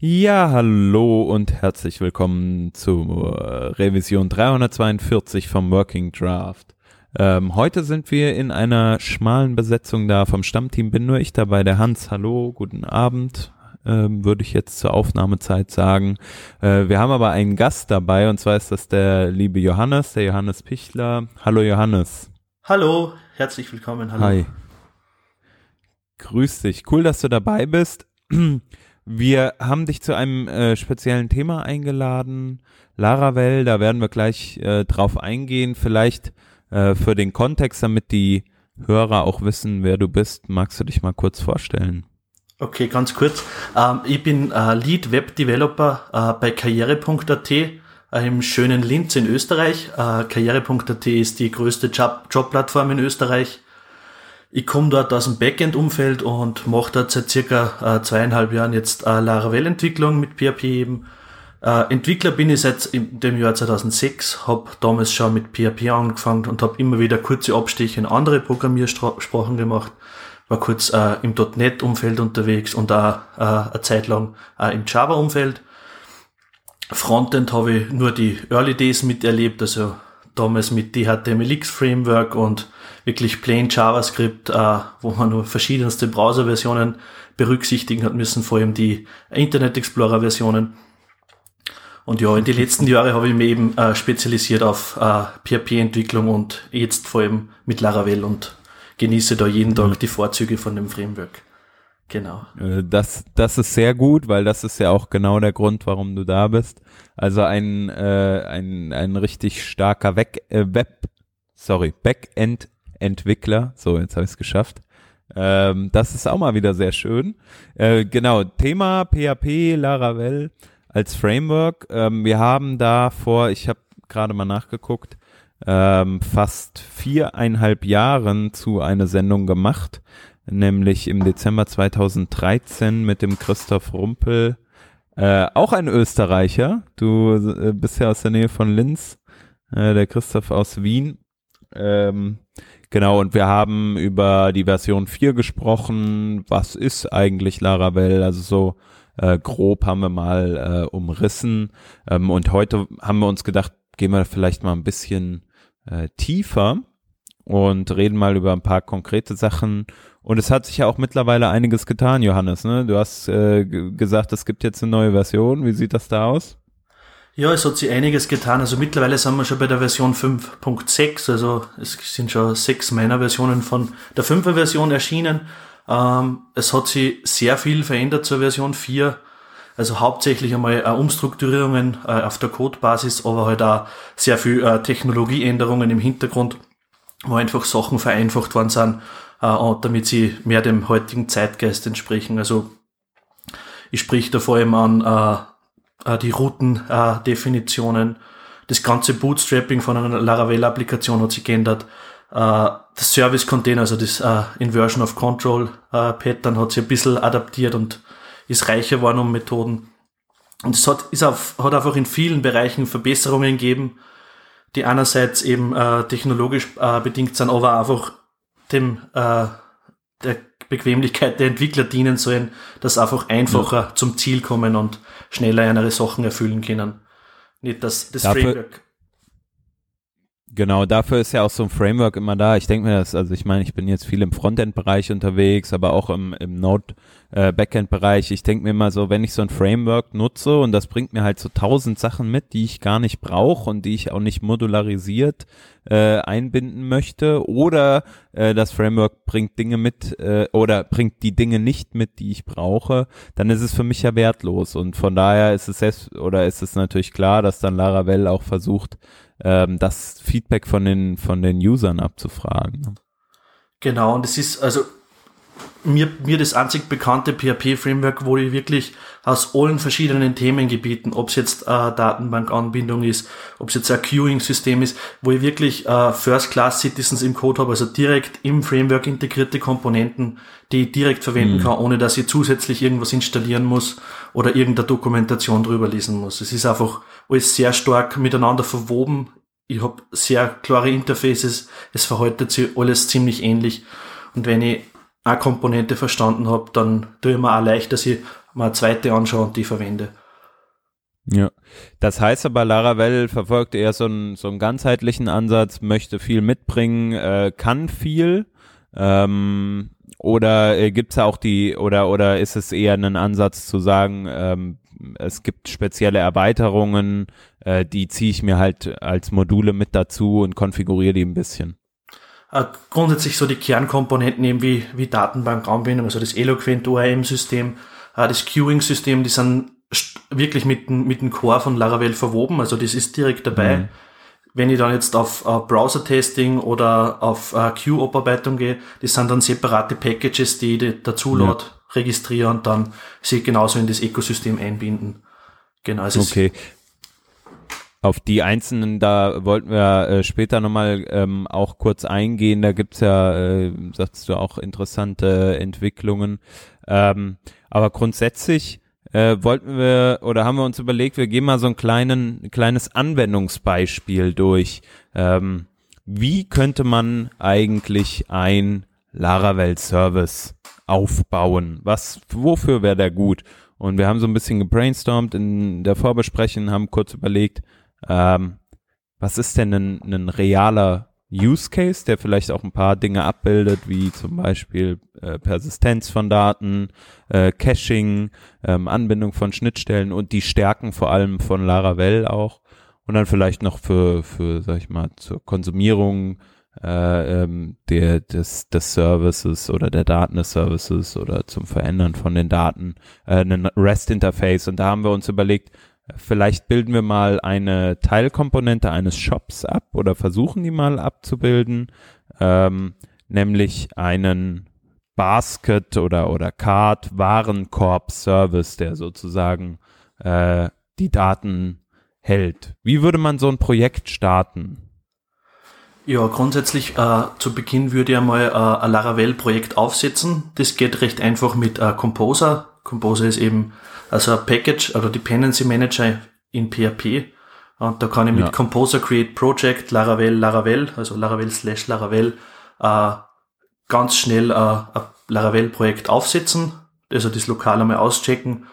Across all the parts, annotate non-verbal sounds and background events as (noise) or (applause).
Ja, hallo und herzlich willkommen zur Revision 342 vom Working Draft. Ähm, heute sind wir in einer schmalen Besetzung da. Vom Stammteam bin nur ich dabei, der Hans. Hallo, guten Abend, ähm, würde ich jetzt zur Aufnahmezeit sagen. Äh, wir haben aber einen Gast dabei und zwar ist das der liebe Johannes, der Johannes Pichler. Hallo Johannes. Hallo, herzlich willkommen. Hallo. Hi. Grüß dich. Cool, dass du dabei bist. Wir haben dich zu einem äh, speziellen Thema eingeladen, Laravel, da werden wir gleich äh, drauf eingehen. Vielleicht äh, für den Kontext, damit die Hörer auch wissen, wer du bist, magst du dich mal kurz vorstellen? Okay, ganz kurz. Ähm, ich bin äh, Lead Web Developer äh, bei karriere.at äh, im schönen Linz in Österreich. Äh, karriere.at ist die größte Job Jobplattform in Österreich ich komme dort aus dem Backend-Umfeld und mache dort seit circa äh, zweieinhalb Jahren jetzt äh, Laravel-Entwicklung mit PHP eben. Äh, Entwickler bin ich seit dem Jahr 2006, habe damals schon mit PHP angefangen und habe immer wieder kurze Abstiche in andere Programmiersprachen gemacht. War kurz äh, im .NET-Umfeld unterwegs und auch äh, eine Zeit lang äh, im Java-Umfeld. Frontend habe ich nur die Early Days miterlebt, also damals mit DHTMLX-Framework und wirklich plain JavaScript, äh, wo man nur verschiedenste Browser-Versionen berücksichtigen hat müssen, vor allem die Internet Explorer-Versionen. Und ja, in den letzten Jahren habe ich mich eben äh, spezialisiert auf äh, PHP-Entwicklung und jetzt vor allem mit Laravel und genieße da jeden Tag mhm. die Vorzüge von dem Framework. Genau. Äh, das, das ist sehr gut, weil das ist ja auch genau der Grund, warum du da bist. Also ein, äh, ein, ein richtig starker Weg, äh, Web, sorry, Backend-Entwickler. So, jetzt habe ich es geschafft. Ähm, das ist auch mal wieder sehr schön. Äh, genau, Thema PHP, Laravel als Framework. Ähm, wir haben da vor, ich habe gerade mal nachgeguckt, ähm, fast viereinhalb Jahren zu einer Sendung gemacht nämlich im Dezember 2013 mit dem Christoph Rumpel, äh, auch ein Österreicher. Du äh, bist ja aus der Nähe von Linz, äh, der Christoph aus Wien. Ähm, genau, und wir haben über die Version 4 gesprochen. Was ist eigentlich Laravel? Also so äh, grob haben wir mal äh, umrissen. Ähm, und heute haben wir uns gedacht, gehen wir vielleicht mal ein bisschen äh, tiefer und reden mal über ein paar konkrete Sachen und es hat sich ja auch mittlerweile einiges getan, Johannes. Ne? Du hast äh, gesagt, es gibt jetzt eine neue Version. Wie sieht das da aus? Ja, es hat sich einiges getan. Also mittlerweile sind wir schon bei der Version 5.6. Also es sind schon sechs meiner Versionen von der 5er Version erschienen. Ähm, es hat sich sehr viel verändert zur Version 4. Also hauptsächlich einmal äh, Umstrukturierungen äh, auf der Codebasis, aber halt auch sehr viel äh, Technologieänderungen im Hintergrund, wo einfach Sachen vereinfacht worden sind äh, damit sie mehr dem heutigen Zeitgeist entsprechen. Also ich sprich da vor allem an äh, äh die Routendefinitionen, das ganze Bootstrapping von einer Laravel-Applikation hat sich geändert. Das Service-Container, also das Inversion of Control Pattern hat sich ein bisschen adaptiert und ist reicher geworden um Methoden. Und es hat, ist auf, hat einfach in vielen Bereichen Verbesserungen gegeben, die einerseits eben äh, technologisch äh, bedingt sind, aber einfach dem äh, der Bequemlichkeit der Entwickler dienen sollen, dass einfach einfacher ja. zum Ziel kommen und schneller ihre Sachen erfüllen können. Nicht dass das dafür, Framework. Genau, dafür ist ja auch so ein Framework immer da. Ich denke mir das, also ich meine, ich bin jetzt viel im Frontend-Bereich unterwegs, aber auch im, im Node äh. Ich denke mir immer so, wenn ich so ein Framework nutze und das bringt mir halt so tausend Sachen mit, die ich gar nicht brauche und die ich auch nicht modularisiert äh, einbinden möchte, oder äh, das Framework bringt Dinge mit äh, oder bringt die Dinge nicht mit, die ich brauche, dann ist es für mich ja wertlos. Und von daher ist es selbst, oder ist es natürlich klar, dass dann Laravel auch versucht, ähm, das Feedback von den von den Usern abzufragen. Genau, und es ist also mir, mir das einzig bekannte PHP-Framework, wo ich wirklich aus allen verschiedenen Themengebieten, ob es jetzt äh, Datenbankanbindung ist, ob es jetzt ein Queuing-System ist, wo ich wirklich äh, First-Class-Citizens im Code habe, also direkt im Framework integrierte Komponenten, die ich direkt verwenden mhm. kann, ohne dass ich zusätzlich irgendwas installieren muss oder irgendeine Dokumentation drüber lesen muss. Es ist einfach alles sehr stark miteinander verwoben. Ich habe sehr klare Interfaces, es verhaltet sich alles ziemlich ähnlich. Und wenn ich eine Komponente verstanden habe, dann tue ich mir auch leicht, dass ich mal eine zweite anschaue und die verwende. Ja, das heißt aber, Laravel verfolgt eher so einen, so einen ganzheitlichen Ansatz, möchte viel mitbringen, äh, kann viel, ähm, oder äh, gibt's auch die, oder, oder ist es eher ein Ansatz zu sagen, ähm, es gibt spezielle Erweiterungen, äh, die ziehe ich mir halt als Module mit dazu und konfiguriere die ein bisschen? Äh, grundsätzlich so die Kernkomponenten eben wie, wie Datenbank, Raumbindung, also das Eloquent ORM-System, äh, das Queuing-System, die sind wirklich mit, mit dem Core von Laravel verwoben, also das ist direkt dabei. Mhm. Wenn ich dann jetzt auf uh, Browser-Testing oder auf uh, Queue-Oparbeitung gehe, das sind dann separate Packages, die ich dazu ja. registriere und dann sie genauso in das Ökosystem einbinden. Genau. Also okay. Auf die einzelnen, da wollten wir äh, später nochmal ähm, auch kurz eingehen. Da gibt's ja, äh, sagst du, auch interessante Entwicklungen. Ähm, aber grundsätzlich äh, wollten wir oder haben wir uns überlegt, wir gehen mal so ein kleinen, ein kleines Anwendungsbeispiel durch. Ähm, wie könnte man eigentlich ein Laravel-Service aufbauen? Was, wofür wäre der gut? Und wir haben so ein bisschen gebrainstormt in der Vorbesprechung, haben kurz überlegt, ähm, was ist denn ein, ein realer Use Case, der vielleicht auch ein paar Dinge abbildet, wie zum Beispiel äh, Persistenz von Daten, äh, Caching, ähm, Anbindung von Schnittstellen und die Stärken vor allem von Laravel auch. Und dann vielleicht noch für, für sag ich mal, zur Konsumierung äh, ähm, der, des, des Services oder der Daten des Services oder zum Verändern von den Daten äh, ein REST-Interface. Und da haben wir uns überlegt, Vielleicht bilden wir mal eine Teilkomponente eines Shops ab oder versuchen die mal abzubilden, ähm, nämlich einen Basket oder oder Card Warenkorb Service, der sozusagen äh, die Daten hält. Wie würde man so ein Projekt starten? Ja, grundsätzlich äh, zu Beginn würde ich einmal äh, ein Laravel-Projekt aufsetzen. Das geht recht einfach mit äh, Composer. Composer ist eben also ein Package oder Dependency Manager in PHP. Und da kann ich mit ja. Composer Create Project Laravel Laravel, also Laravel slash Laravel, äh, ganz schnell äh, ein Laravel-Projekt aufsetzen, also das lokal einmal auschecken.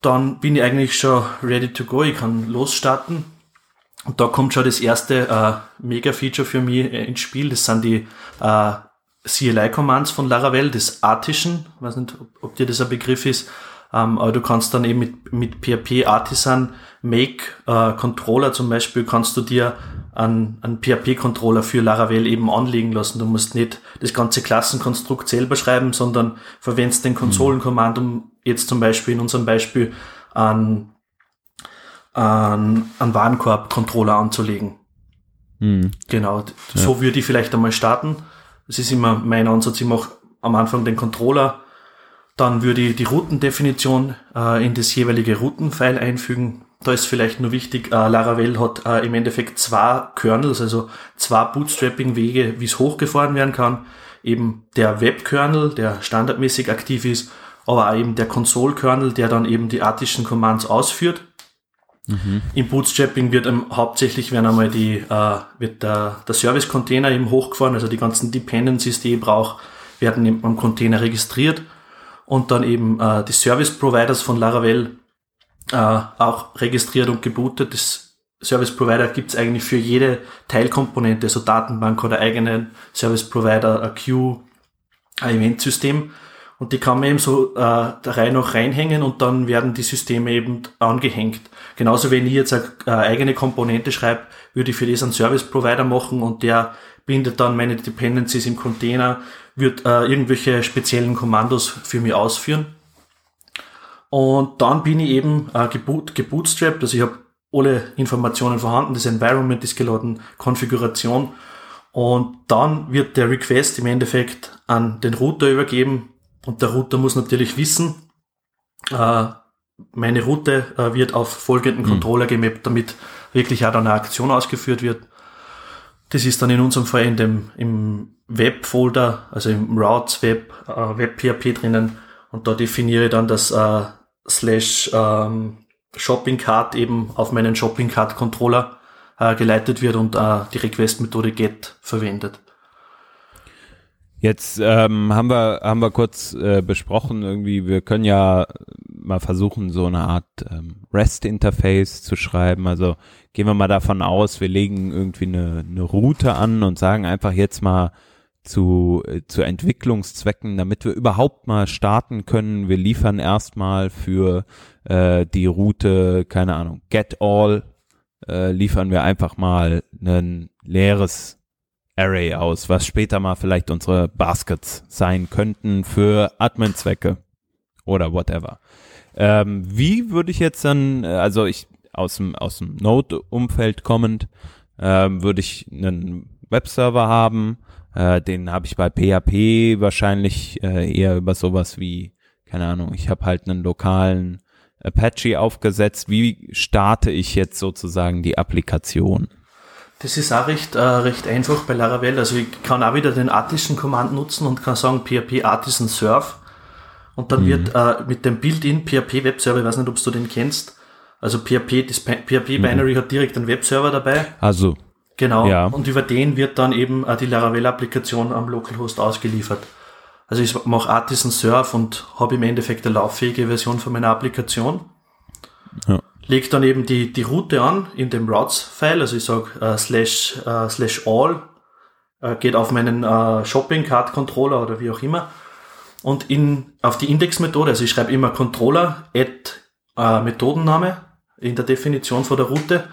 Dann bin ich eigentlich schon ready to go, ich kann losstarten. Und da kommt schon das erste äh, Mega-Feature für mich äh, ins Spiel, das sind die äh, CLI-Commands von Laravel, das Artischen, ich weiß nicht, ob, ob dir das ein Begriff ist, ähm, aber du kannst dann eben mit, mit PHP Artisan Make äh, Controller zum Beispiel kannst du dir einen, einen PHP-Controller für Laravel eben anlegen lassen. Du musst nicht das ganze Klassenkonstrukt selber schreiben, sondern verwendest den Konsolenkommand, um jetzt zum Beispiel in unserem Beispiel einen, einen, einen Warenkorb-Controller anzulegen. Mhm. Genau, ja. so würde ich vielleicht einmal starten. Das ist immer mein Ansatz. Ich mache am Anfang den Controller dann würde ich die Routendefinition äh, in das jeweilige Routenfile einfügen. Da ist vielleicht nur wichtig, äh, Laravel hat äh, im Endeffekt zwei Kernels, also zwei Bootstrapping-Wege, wie es hochgefahren werden kann. Eben der Web-Kernel, der standardmäßig aktiv ist, aber auch eben der Console-Kernel, der dann eben die artischen Commands ausführt. Mhm. Im Bootstrapping wird ähm, hauptsächlich werden einmal die, äh, wird der, der Service-Container eben hochgefahren, also die ganzen Dependencies, die ich brauche, werden am Container registriert und dann eben äh, die Service Providers von Laravel äh, auch registriert und gebootet. Das Service Provider gibt's eigentlich für jede Teilkomponente, so Datenbank oder eigenen Service Provider, ein Queue, ein Eventsystem. Und die kann man eben so äh, der Reihe noch reinhängen und dann werden die Systeme eben angehängt. Genauso wenn ich jetzt eine, eine eigene Komponente schreibe, würde ich für das einen Service Provider machen und der bindet dann meine Dependencies im Container wird äh, irgendwelche speziellen Kommandos für mich ausführen. Und dann bin ich eben äh, geboot, gebootstrapped, also ich habe alle Informationen vorhanden, das Environment ist geladen, Konfiguration. Und dann wird der Request im Endeffekt an den Router übergeben und der Router muss natürlich wissen, äh, meine Route äh, wird auf folgenden mhm. Controller gemappt, damit wirklich auch dann eine Aktion ausgeführt wird. Das ist dann in unserem Fall in dem, im Web-Folder, also im Routes Web, äh, Web-PHP drinnen und da definiere ich dann das äh, slash ähm, Shopping Cart eben auf meinen Shopping Cart Controller äh, geleitet wird und äh, die Request-Methode get verwendet. Jetzt ähm, haben wir haben wir kurz äh, besprochen irgendwie, wir können ja mal versuchen so eine Art ähm, REST Interface zu schreiben. Also gehen wir mal davon aus, wir legen irgendwie eine, eine Route an und sagen einfach jetzt mal zu äh, zu Entwicklungszwecken, damit wir überhaupt mal starten können. Wir liefern erstmal für äh, die Route, keine Ahnung, get all äh, liefern wir einfach mal ein leeres Array aus, was später mal vielleicht unsere Baskets sein könnten für Admin-Zwecke oder whatever. Ähm, wie würde ich jetzt dann, äh, also ich aus dem, aus dem Node-Umfeld kommend, ähm, würde ich einen Webserver haben, äh, den habe ich bei PHP wahrscheinlich äh, eher über sowas wie, keine Ahnung, ich habe halt einen lokalen Apache aufgesetzt. Wie starte ich jetzt sozusagen die Applikation? Das ist auch recht, äh, recht einfach bei Laravel. Also ich kann auch wieder den Artisan Command nutzen und kann sagen PHP Artisan Serve. Und dann mhm. wird äh, mit dem Build-in PHP Webserver, ich weiß nicht, ob du den kennst, also PHP, das PHP mhm. Binary mhm. hat direkt einen Webserver dabei. Also. Genau. Ja. Und über den wird dann eben äh, die Laravel-Applikation am Localhost ausgeliefert. Also ich mache Artisan Serve und habe im Endeffekt eine lauffähige Version von meiner Applikation. Ja lege dann eben die, die Route an in dem Routes-File, also ich sage äh, slash, äh, slash all, äh, geht auf meinen äh, Shopping-Card-Controller oder wie auch immer und in, auf die Index-Methode, also ich schreibe immer Controller add äh, Methodenname in der Definition von der Route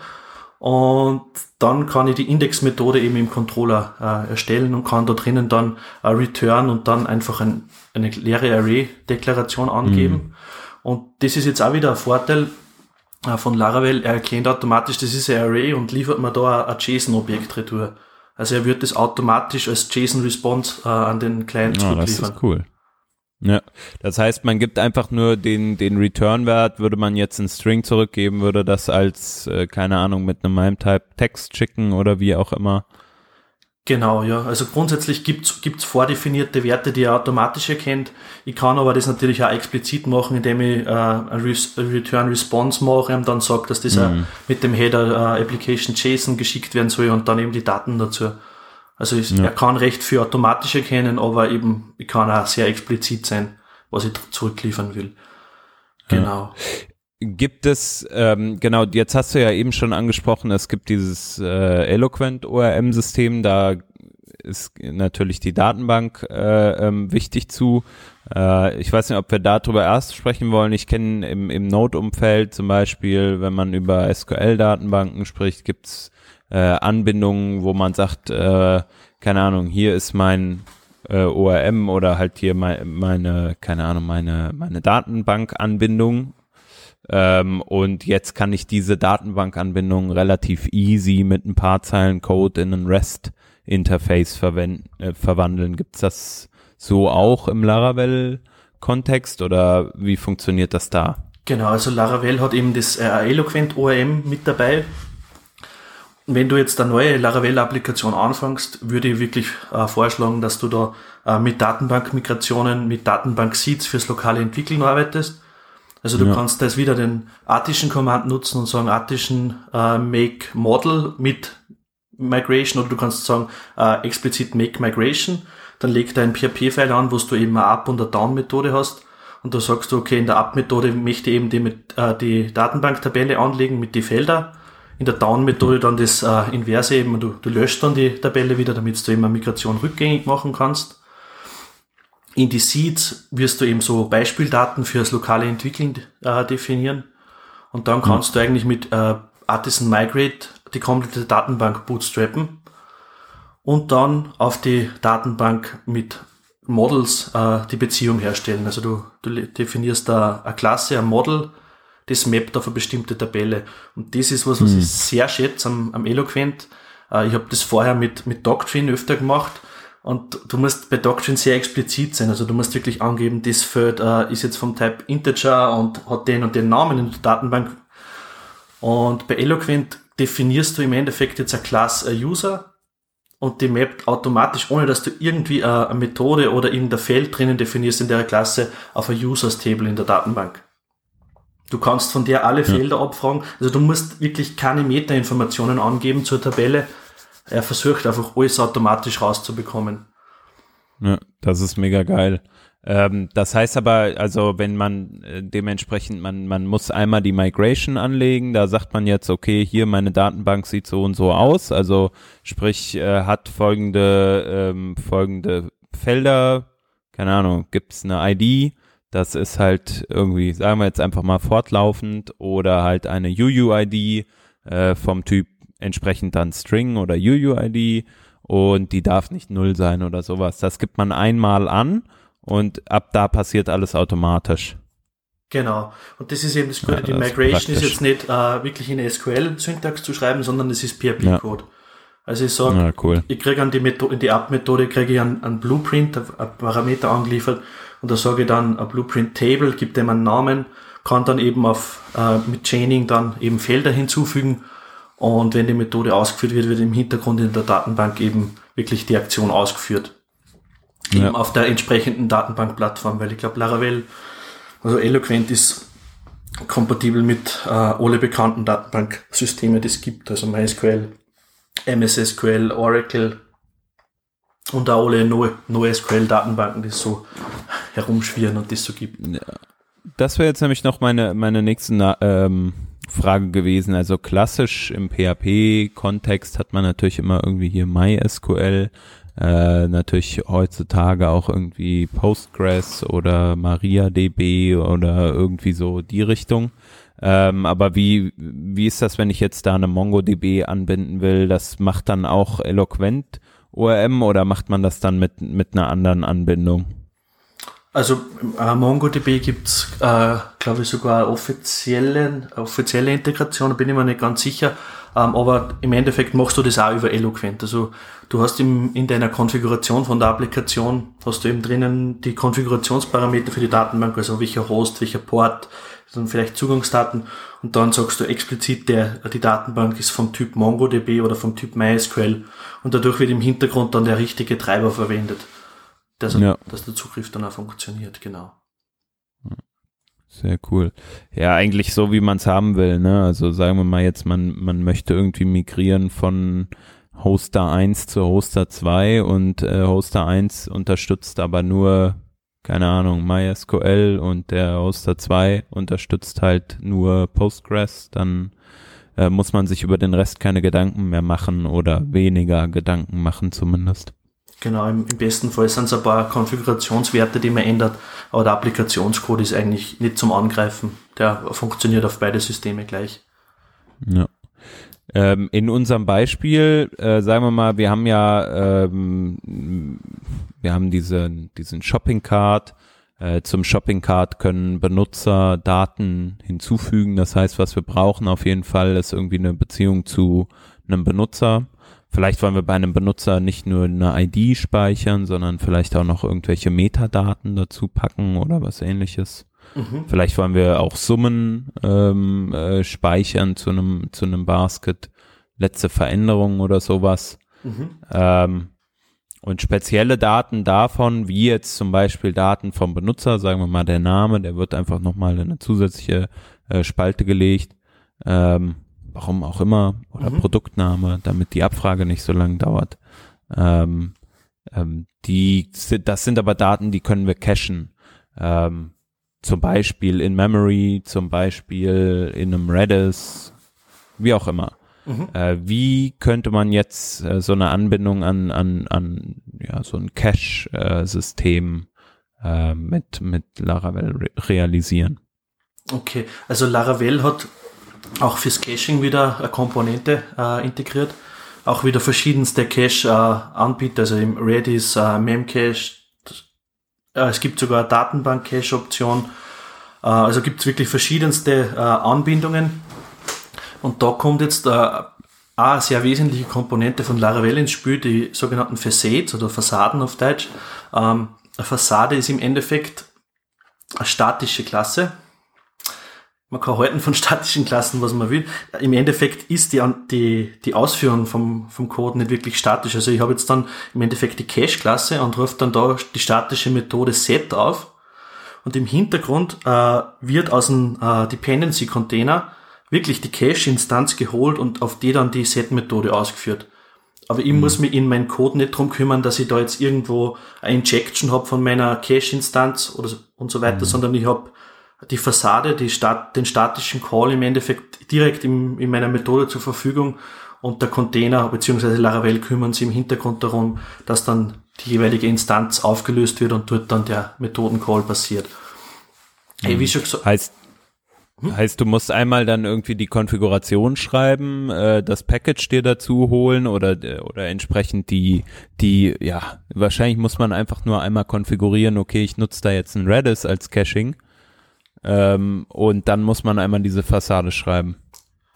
und dann kann ich die Index-Methode eben im Controller äh, erstellen und kann da drinnen dann äh, return und dann einfach ein, eine leere Array-Deklaration angeben. Mhm. Und das ist jetzt auch wieder ein Vorteil, von Laravel, er erkennt automatisch, das ist ein Array und liefert mir da ein JSON-Objekt retour. Also er wird das automatisch als JSON-Response äh, an den Client ja, zurückliefern. Das ist cool. Ja, das heißt, man gibt einfach nur den, den Return-Wert, würde man jetzt einen String zurückgeben, würde das als, äh, keine Ahnung, mit einem MIME-Type Text schicken oder wie auch immer. Genau, ja. Also grundsätzlich gibt's gibt's vordefinierte Werte, die er automatisch erkennt. Ich kann aber das natürlich auch explizit machen, indem ich äh, ein Return Response mache und dann sage, dass das mhm. mit dem Header äh, Application JSON geschickt werden soll und dann eben die Daten dazu. Also ich, ja. er kann recht viel automatisch erkennen, aber eben ich kann auch sehr explizit sein, was ich zurückliefern will. Genau. Gibt es, ähm, genau, jetzt hast du ja eben schon angesprochen, es gibt dieses äh, Eloquent ORM-System, da ist natürlich die Datenbank äh, ähm, wichtig zu. Äh, ich weiß nicht, ob wir darüber erst sprechen wollen. Ich kenne im, im Node-Umfeld zum Beispiel, wenn man über SQL-Datenbanken spricht, gibt's äh, Anbindungen, wo man sagt, äh, keine Ahnung, hier ist mein äh, ORM oder halt hier mein, meine, keine Ahnung, meine, meine Datenbank-Anbindung ähm, und jetzt kann ich diese Datenbankanbindung relativ easy mit ein paar Zeilen Code in ein REST-Interface äh, verwandeln. Gibt's das so auch im Laravel-Kontext oder wie funktioniert das da? Genau, also Laravel hat eben das äh, Eloquent ORM mit dabei. Wenn du jetzt eine neue Laravel-Applikation anfängst, würde ich wirklich äh, vorschlagen, dass du da äh, mit Datenbankmigrationen, mit Datenbank-Seeds fürs lokale Entwickeln arbeitest also du ja. kannst das wieder den Artischen Command nutzen und sagen Artischen äh, Make Model mit Migration oder du kannst sagen äh, explizit Make Migration. Dann legt er ein PHP-File an, wo du eben eine Up- und eine Down-Methode hast. Und da sagst du, okay, in der Up-Methode möchte ich eben die, mit, äh, die Datenbanktabelle anlegen mit die Felder. In der Down-Methode dann das äh, Inverse eben, du, du löscht dann die Tabelle wieder, damit du eben eine Migration rückgängig machen kannst. In die Seeds wirst du eben so Beispieldaten für das lokale Entwickeln äh, definieren. Und dann kannst mhm. du eigentlich mit äh, Artisan Migrate die komplette Datenbank bootstrappen und dann auf die Datenbank mit Models äh, die Beziehung herstellen. Also du, du definierst da eine Klasse, ein Model, das mappt auf eine bestimmte Tabelle. Und das ist was, was mhm. ich sehr schätze am, am Eloquent. Äh, ich habe das vorher mit, mit Doctrine öfter gemacht und du musst bei Doctrine sehr explizit sein. Also du musst wirklich angeben, das Feld äh, ist jetzt vom Type Integer und hat den und den Namen in der Datenbank. Und bei Eloquent definierst du im Endeffekt jetzt eine Class a User und die mappt automatisch, ohne dass du irgendwie äh, eine Methode oder irgendein Feld drinnen definierst in der Klasse, auf ein Users Table in der Datenbank. Du kannst von der alle Felder ja. abfragen. Also du musst wirklich keine Metainformationen angeben zur Tabelle, er versucht einfach alles automatisch rauszubekommen. Ja, das ist mega geil. Ähm, das heißt aber, also wenn man äh, dementsprechend, man, man muss einmal die Migration anlegen, da sagt man jetzt, okay, hier meine Datenbank sieht so und so aus, also sprich, äh, hat folgende, ähm, folgende Felder, keine Ahnung, gibt's eine ID, das ist halt irgendwie, sagen wir jetzt einfach mal fortlaufend oder halt eine UUID äh, vom Typ entsprechend dann String oder UUID und die darf nicht null sein oder sowas. Das gibt man einmal an und ab da passiert alles automatisch. Genau. Und das ist eben das Gute. Ja, die Migration ist, ist jetzt nicht äh, wirklich in SQL-Syntax zu schreiben, sondern es ist PHP-Code. Ja. Also ich sage, ja, cool. ich kriege an die Methode, in die App-Methode kriege ich einen, einen Blueprint, einen Parameter angeliefert und da sage ich dann ein Blueprint Table, gibt dem einen Namen, kann dann eben auf äh, mit Chaining dann eben Felder hinzufügen und wenn die Methode ausgeführt wird, wird im Hintergrund in der Datenbank eben wirklich die Aktion ausgeführt ja. eben auf der entsprechenden Datenbankplattform, weil ich glaube Laravel, also Eloquent ist kompatibel mit äh, alle bekannten Datenbanksysteme, die es gibt, also MySQL, MS SQL, Oracle und auch alle NoSQL-Datenbanken, die so herumschwirren und die es so gibt. Ja. Das wäre jetzt nämlich noch meine, meine nächste ähm, Frage gewesen. Also klassisch im PHP-Kontext hat man natürlich immer irgendwie hier MySQL, äh, natürlich heutzutage auch irgendwie Postgres oder MariaDB oder irgendwie so die Richtung. Ähm, aber wie, wie ist das, wenn ich jetzt da eine MongoDB anbinden will? Das macht dann auch Eloquent ORM oder macht man das dann mit, mit einer anderen Anbindung? Also äh, MongoDB gibt's, äh, glaube ich, sogar eine offizielle, Integration, bin ich mir nicht ganz sicher. Ähm, aber im Endeffekt machst du das auch über Eloquent. Also du hast im, in deiner Konfiguration von der Applikation, hast du eben drinnen die Konfigurationsparameter für die Datenbank, also welcher Host, welcher Port, dann vielleicht Zugangsdaten und dann sagst du explizit, der, die Datenbank ist vom Typ MongoDB oder vom Typ MySQL und dadurch wird im Hintergrund dann der richtige Treiber verwendet, dass, ja. dass der Zugriff dann auch funktioniert, genau. Sehr cool. Ja, eigentlich so, wie man es haben will, ne? Also sagen wir mal jetzt, man, man möchte irgendwie migrieren von Hoster 1 zu Hoster 2 und äh, Hoster 1 unterstützt aber nur, keine Ahnung, MySQL und der Hoster 2 unterstützt halt nur Postgres, dann äh, muss man sich über den Rest keine Gedanken mehr machen oder weniger Gedanken machen zumindest. Genau, im, im besten Fall sind es ein paar Konfigurationswerte, die man ändert, aber der Applikationscode ist eigentlich nicht zum Angreifen. Der funktioniert auf beide Systeme gleich. Ja. Ähm, in unserem Beispiel, äh, sagen wir mal, wir haben ja, ähm, wir haben diese, diesen Shopping Card. Äh, zum Shopping Card können Benutzer Daten hinzufügen. Das heißt, was wir brauchen auf jeden Fall ist irgendwie eine Beziehung zu einem Benutzer. Vielleicht wollen wir bei einem Benutzer nicht nur eine ID speichern, sondern vielleicht auch noch irgendwelche Metadaten dazu packen oder was ähnliches. Mhm. Vielleicht wollen wir auch Summen ähm, äh, speichern zu einem zu einem Basket, letzte Veränderungen oder sowas. Mhm. Ähm, und spezielle Daten davon, wie jetzt zum Beispiel Daten vom Benutzer, sagen wir mal der Name, der wird einfach nochmal in eine zusätzliche äh, Spalte gelegt. Ähm, warum auch immer, oder mhm. Produktname, damit die Abfrage nicht so lange dauert. Ähm, ähm, die, das sind aber Daten, die können wir cachen. Ähm, zum Beispiel in Memory, zum Beispiel in einem Redis, wie auch immer. Mhm. Äh, wie könnte man jetzt äh, so eine Anbindung an, an, an ja, so ein Cache-System äh, mit, mit Laravel re realisieren? Okay, also Laravel hat auch fürs Caching wieder eine Komponente äh, integriert. Auch wieder verschiedenste Cache-Anbieter, also im Redis, äh, Memcache. Äh, es gibt sogar Datenbank-Cache-Option. Äh, also gibt es wirklich verschiedenste äh, Anbindungen. Und da kommt jetzt äh, eine sehr wesentliche Komponente von Laravel ins Spiel, die sogenannten Facades oder Fassaden auf Deutsch. Ähm, eine Fassade ist im Endeffekt eine statische Klasse man kann halten von (laughs) statischen Klassen, was man will. Im Endeffekt ist die, die, die Ausführung vom, vom Code nicht wirklich statisch. Also ich habe jetzt dann im Endeffekt die Cache-Klasse und rufe dann da die statische Methode set auf. Und im Hintergrund äh, wird aus dem äh, Dependency-Container wirklich die Cache-Instanz geholt und auf die dann die set-Methode ausgeführt. aber ich mhm. muss mich in meinen Code nicht drum kümmern, dass ich da jetzt irgendwo eine Injection habe von meiner Cache-Instanz oder so, und so weiter, mhm. sondern ich habe die Fassade, die Stat den statischen Call im Endeffekt direkt im, in meiner Methode zur Verfügung und der Container bzw. Laravel kümmern sich im Hintergrund darum, dass dann die jeweilige Instanz aufgelöst wird und dort dann der Methodencall passiert. Hey, wie schon gesagt, heißt, hm? heißt, du musst einmal dann irgendwie die Konfiguration schreiben, äh, das Package dir dazu holen oder oder entsprechend die die ja wahrscheinlich muss man einfach nur einmal konfigurieren. Okay, ich nutze da jetzt ein Redis als Caching ähm, und dann muss man einmal diese Fassade schreiben.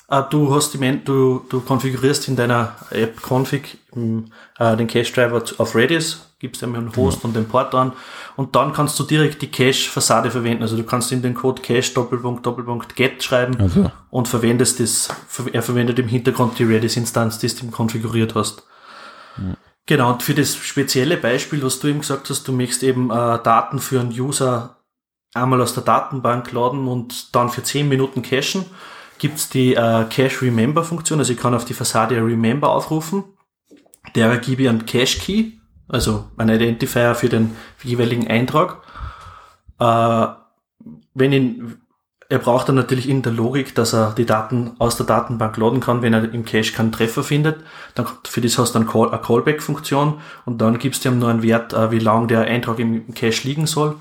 Ah, du hast die, du, du konfigurierst in deiner App-Config äh, den Cache-Driver auf Redis, gibst ihm einen Host ja. und den Port an und dann kannst du direkt die Cache-Fassade verwenden. Also du kannst in den Code Cache Doppelpunkt Doppelpunkt Get schreiben also. und verwendest das, er verwendet im Hintergrund die Redis-Instanz, die du konfiguriert hast. Ja. Genau, und für das spezielle Beispiel, was du eben gesagt hast, du möchtest eben äh, Daten für einen User einmal aus der Datenbank laden und dann für 10 Minuten cachen, gibt's die äh, Cache Remember Funktion. Also ich kann auf die Fassade Remember aufrufen. Der gebe ich einen Cache Key, also einen Identifier für den jeweiligen Eintrag. Äh, wenn ihn, er braucht dann natürlich in der Logik, dass er die Daten aus der Datenbank laden kann, wenn er im Cache keinen Treffer findet. Dann für das hast du dann Call, eine Callback-Funktion und dann gibst du ihm nur einen Wert, äh, wie lang der Eintrag im Cache liegen soll.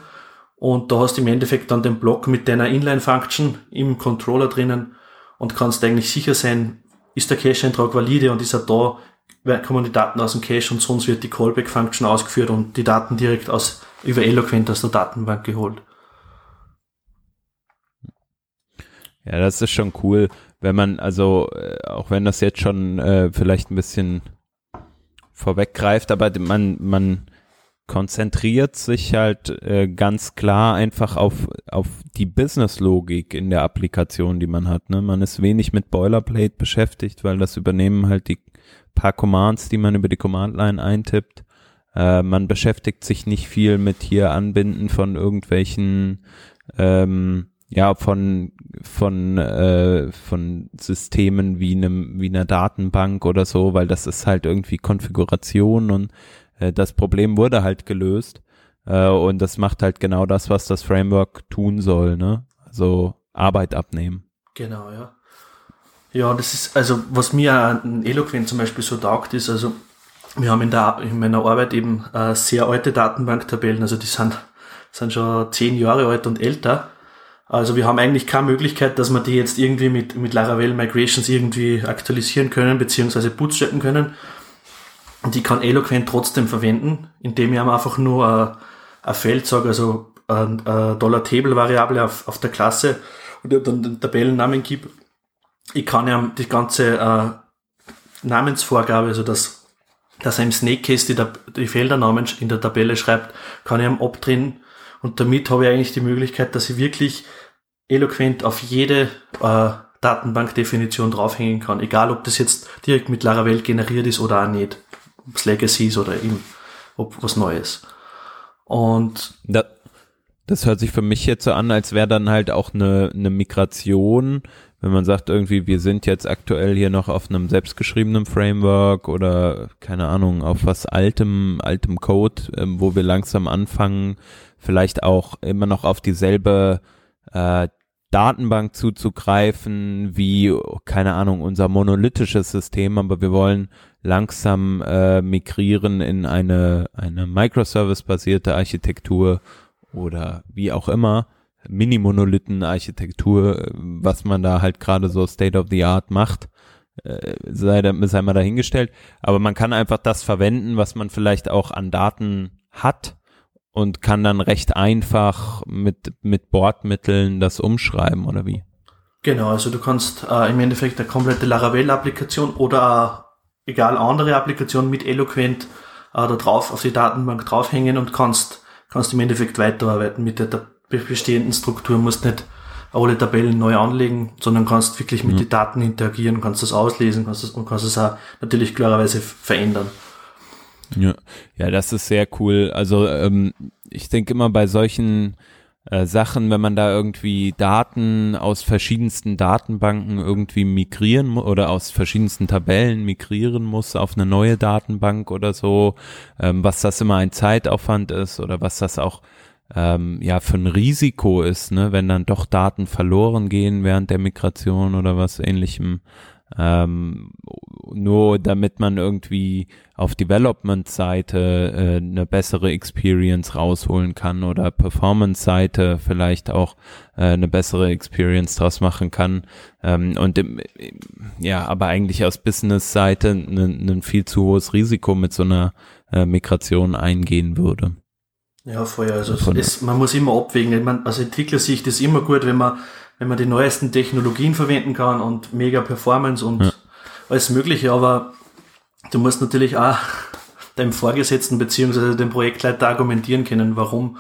Und da hast du im Endeffekt dann den Block mit deiner Inline-Function im Controller drinnen und kannst eigentlich sicher sein, ist der Cache-Eintrag valide und ist er da, kommen die Daten aus dem Cache und sonst wird die Callback-Function ausgeführt und die Daten direkt aus, über Eloquent aus der Datenbank geholt. Ja, das ist schon cool, wenn man, also, äh, auch wenn das jetzt schon äh, vielleicht ein bisschen vorweggreift, aber man, man konzentriert sich halt äh, ganz klar einfach auf, auf die Business-Logik in der Applikation, die man hat. Ne? Man ist wenig mit Boilerplate beschäftigt, weil das übernehmen halt die paar Commands, die man über die Command-Line eintippt. Äh, man beschäftigt sich nicht viel mit hier Anbinden von irgendwelchen ähm, ja von von äh, von Systemen wie einem wie einer Datenbank oder so, weil das ist halt irgendwie Konfiguration und äh, das Problem wurde halt gelöst äh, und das macht halt genau das, was das Framework tun soll, ne? Also Arbeit abnehmen. Genau, ja. Ja, das ist, also was mir an Eloquent zum Beispiel so taugt, ist, also wir haben in, der, in meiner Arbeit eben äh, sehr alte Datenbanktabellen, also die sind, sind schon zehn Jahre alt und älter. Also wir haben eigentlich keine Möglichkeit, dass wir die jetzt irgendwie mit, mit Laravel Migrations irgendwie aktualisieren können, beziehungsweise bootstrappen können. Und ich kann Eloquent trotzdem verwenden, indem ich einfach nur ein, ein Feld sage, also ein, ein Dollar-Table-Variable auf, auf der Klasse und dann den Tabellennamen gebe. Ich kann ja die ganze äh, Namensvorgabe, also das, dass er im Snakecase die, die Feldernamen in der Tabelle schreibt, kann ich ihm abdrehen und damit habe ich eigentlich die Möglichkeit, dass ich wirklich eloquent auf jede äh, Datenbankdefinition draufhängen kann, egal ob das jetzt direkt mit Laravel generiert ist oder auch nicht ob es Legacy ist oder eben ob was Neues. Und da, das hört sich für mich jetzt so an, als wäre dann halt auch eine, eine Migration, wenn man sagt irgendwie, wir sind jetzt aktuell hier noch auf einem selbstgeschriebenen Framework oder keine Ahnung, auf was altem, altem Code, ähm, wo wir langsam anfangen, vielleicht auch immer noch auf dieselbe äh, Datenbank zuzugreifen, wie, keine Ahnung, unser monolithisches System, aber wir wollen langsam äh, migrieren in eine, eine Microservice-basierte Architektur oder wie auch immer, Mini-Monolithen-Architektur, was man da halt gerade so State of the Art macht, äh, sei, sei mal dahingestellt. Aber man kann einfach das verwenden, was man vielleicht auch an Daten hat und kann dann recht einfach mit, mit Bordmitteln das umschreiben oder wie? Genau, also du kannst äh, im Endeffekt eine komplette Laravel-Applikation oder egal andere Applikationen mit Eloquent äh, da drauf auf die Datenbank draufhängen und kannst, kannst im Endeffekt weiterarbeiten mit der, der bestehenden Struktur, musst nicht alle Tabellen neu anlegen, sondern kannst wirklich mit mhm. den Daten interagieren, kannst das auslesen kannst das, und kannst es auch natürlich klarerweise verändern. Ja, ja, das ist sehr cool. Also ähm, ich denke immer bei solchen äh, Sachen, wenn man da irgendwie Daten aus verschiedensten Datenbanken irgendwie migrieren oder aus verschiedensten Tabellen migrieren muss auf eine neue Datenbank oder so, ähm, was das immer ein Zeitaufwand ist oder was das auch ähm, ja für ein Risiko ist, ne, wenn dann doch Daten verloren gehen während der Migration oder was ähnlichem. Ähm, nur damit man irgendwie auf Development-Seite äh, eine bessere Experience rausholen kann oder Performance-Seite vielleicht auch äh, eine bessere Experience draus machen kann. Ähm, und im, im, ja, aber eigentlich aus Business-Seite ein viel zu hohes Risiko mit so einer äh, Migration eingehen würde. Ja, voll. Also es, man muss immer abwägen. Meine, aus Entwicklersicht ist immer gut, wenn man, wenn man die neuesten Technologien verwenden kann und mega Performance und Ja. alles Mögliche, aber du musst natürlich auch deinem Vorgesetzten beziehungsweise dem Projektleiter argumentieren können, warum.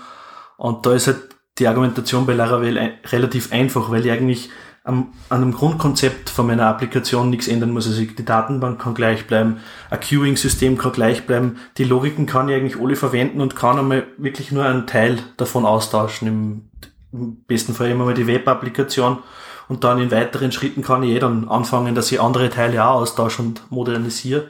Und da ist halt die Argumentation bei Laravel ein, relativ einfach, weil ich eigentlich am, an dem Grundkonzept von meiner Applikation nichts ändern muss. Also die Datenbank kann gleich bleiben, ein Queuing-System kann gleich bleiben, die Logiken kann ich eigentlich alle verwenden und kann einmal wirklich nur einen Teil davon austauschen. Im, im besten Fall immer mal die Web-Applikation und dann in weiteren Schritten kann ich eh dann anfangen, dass ich andere Teile auch austausche und modernisiere.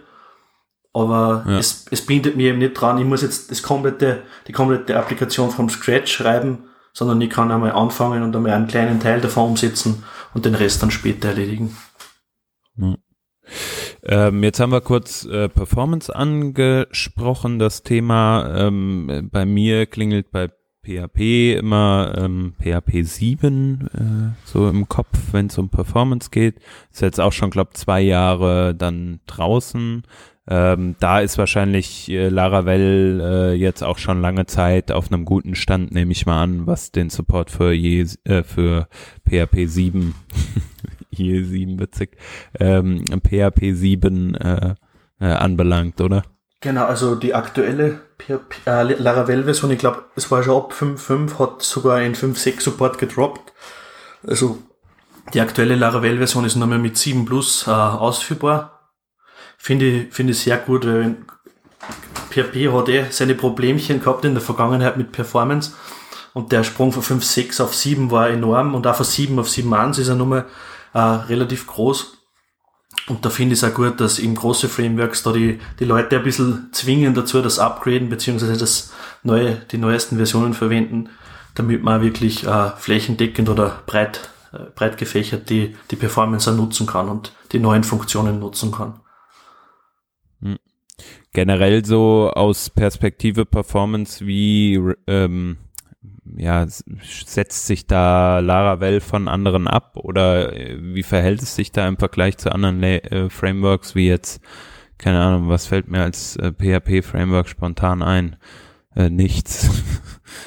Aber Ja. es, es bindet mir eben nicht dran, ich muss jetzt das komplette, die komplette Applikation vom Scratch schreiben, sondern ich kann einmal anfangen und einmal einen kleinen Teil davon umsetzen und den Rest dann später erledigen. Ähm, jetzt haben wir kurz äh, Performance angesprochen, das Thema. Ähm, bei mir klingelt bei PHP immer ähm, PHP 7 äh, so im Kopf, wenn es um Performance geht. Ist jetzt auch schon, glaube zwei Jahre dann draußen. Ähm, da ist wahrscheinlich äh, Laravel äh, jetzt auch schon lange Zeit auf einem guten Stand, nehme ich mal an, was den Support für je, äh, für PHP 7 je 7 witzig ähm, PHP 7 äh, äh, anbelangt, oder? Genau, also die aktuelle äh, Laravel-Version, ich glaube, es war schon ab 5.5, hat sogar ein 5.6 Support gedroppt. Also die aktuelle Laravel-Version ist nochmal mit 7 Plus äh, ausführbar. Finde ich, finde ich sehr gut, weil PHP hat eh seine Problemchen gehabt in der Vergangenheit mit Performance. Und der Sprung von 5.6 auf 7 war enorm und auch von 7 auf 7.1 ist er nochmal äh, relativ groß. Und da finde ich es auch gut, dass eben große Frameworks da die, die Leute ein bisschen zwingen dazu, das upgraden, beziehungsweise das neue, die neuesten Versionen verwenden, damit man wirklich äh, flächendeckend oder breit, äh, breit gefächert die, die Performance auch nutzen kann und die neuen Funktionen nutzen kann. Generell so aus Perspektive Performance, wie ähm, ja, setzt sich da Laravel von anderen ab oder äh, wie verhält es sich da im Vergleich zu anderen La äh, Frameworks wie jetzt, keine Ahnung, was fällt mir als äh, PHP-Framework spontan ein? Äh, nichts. (laughs)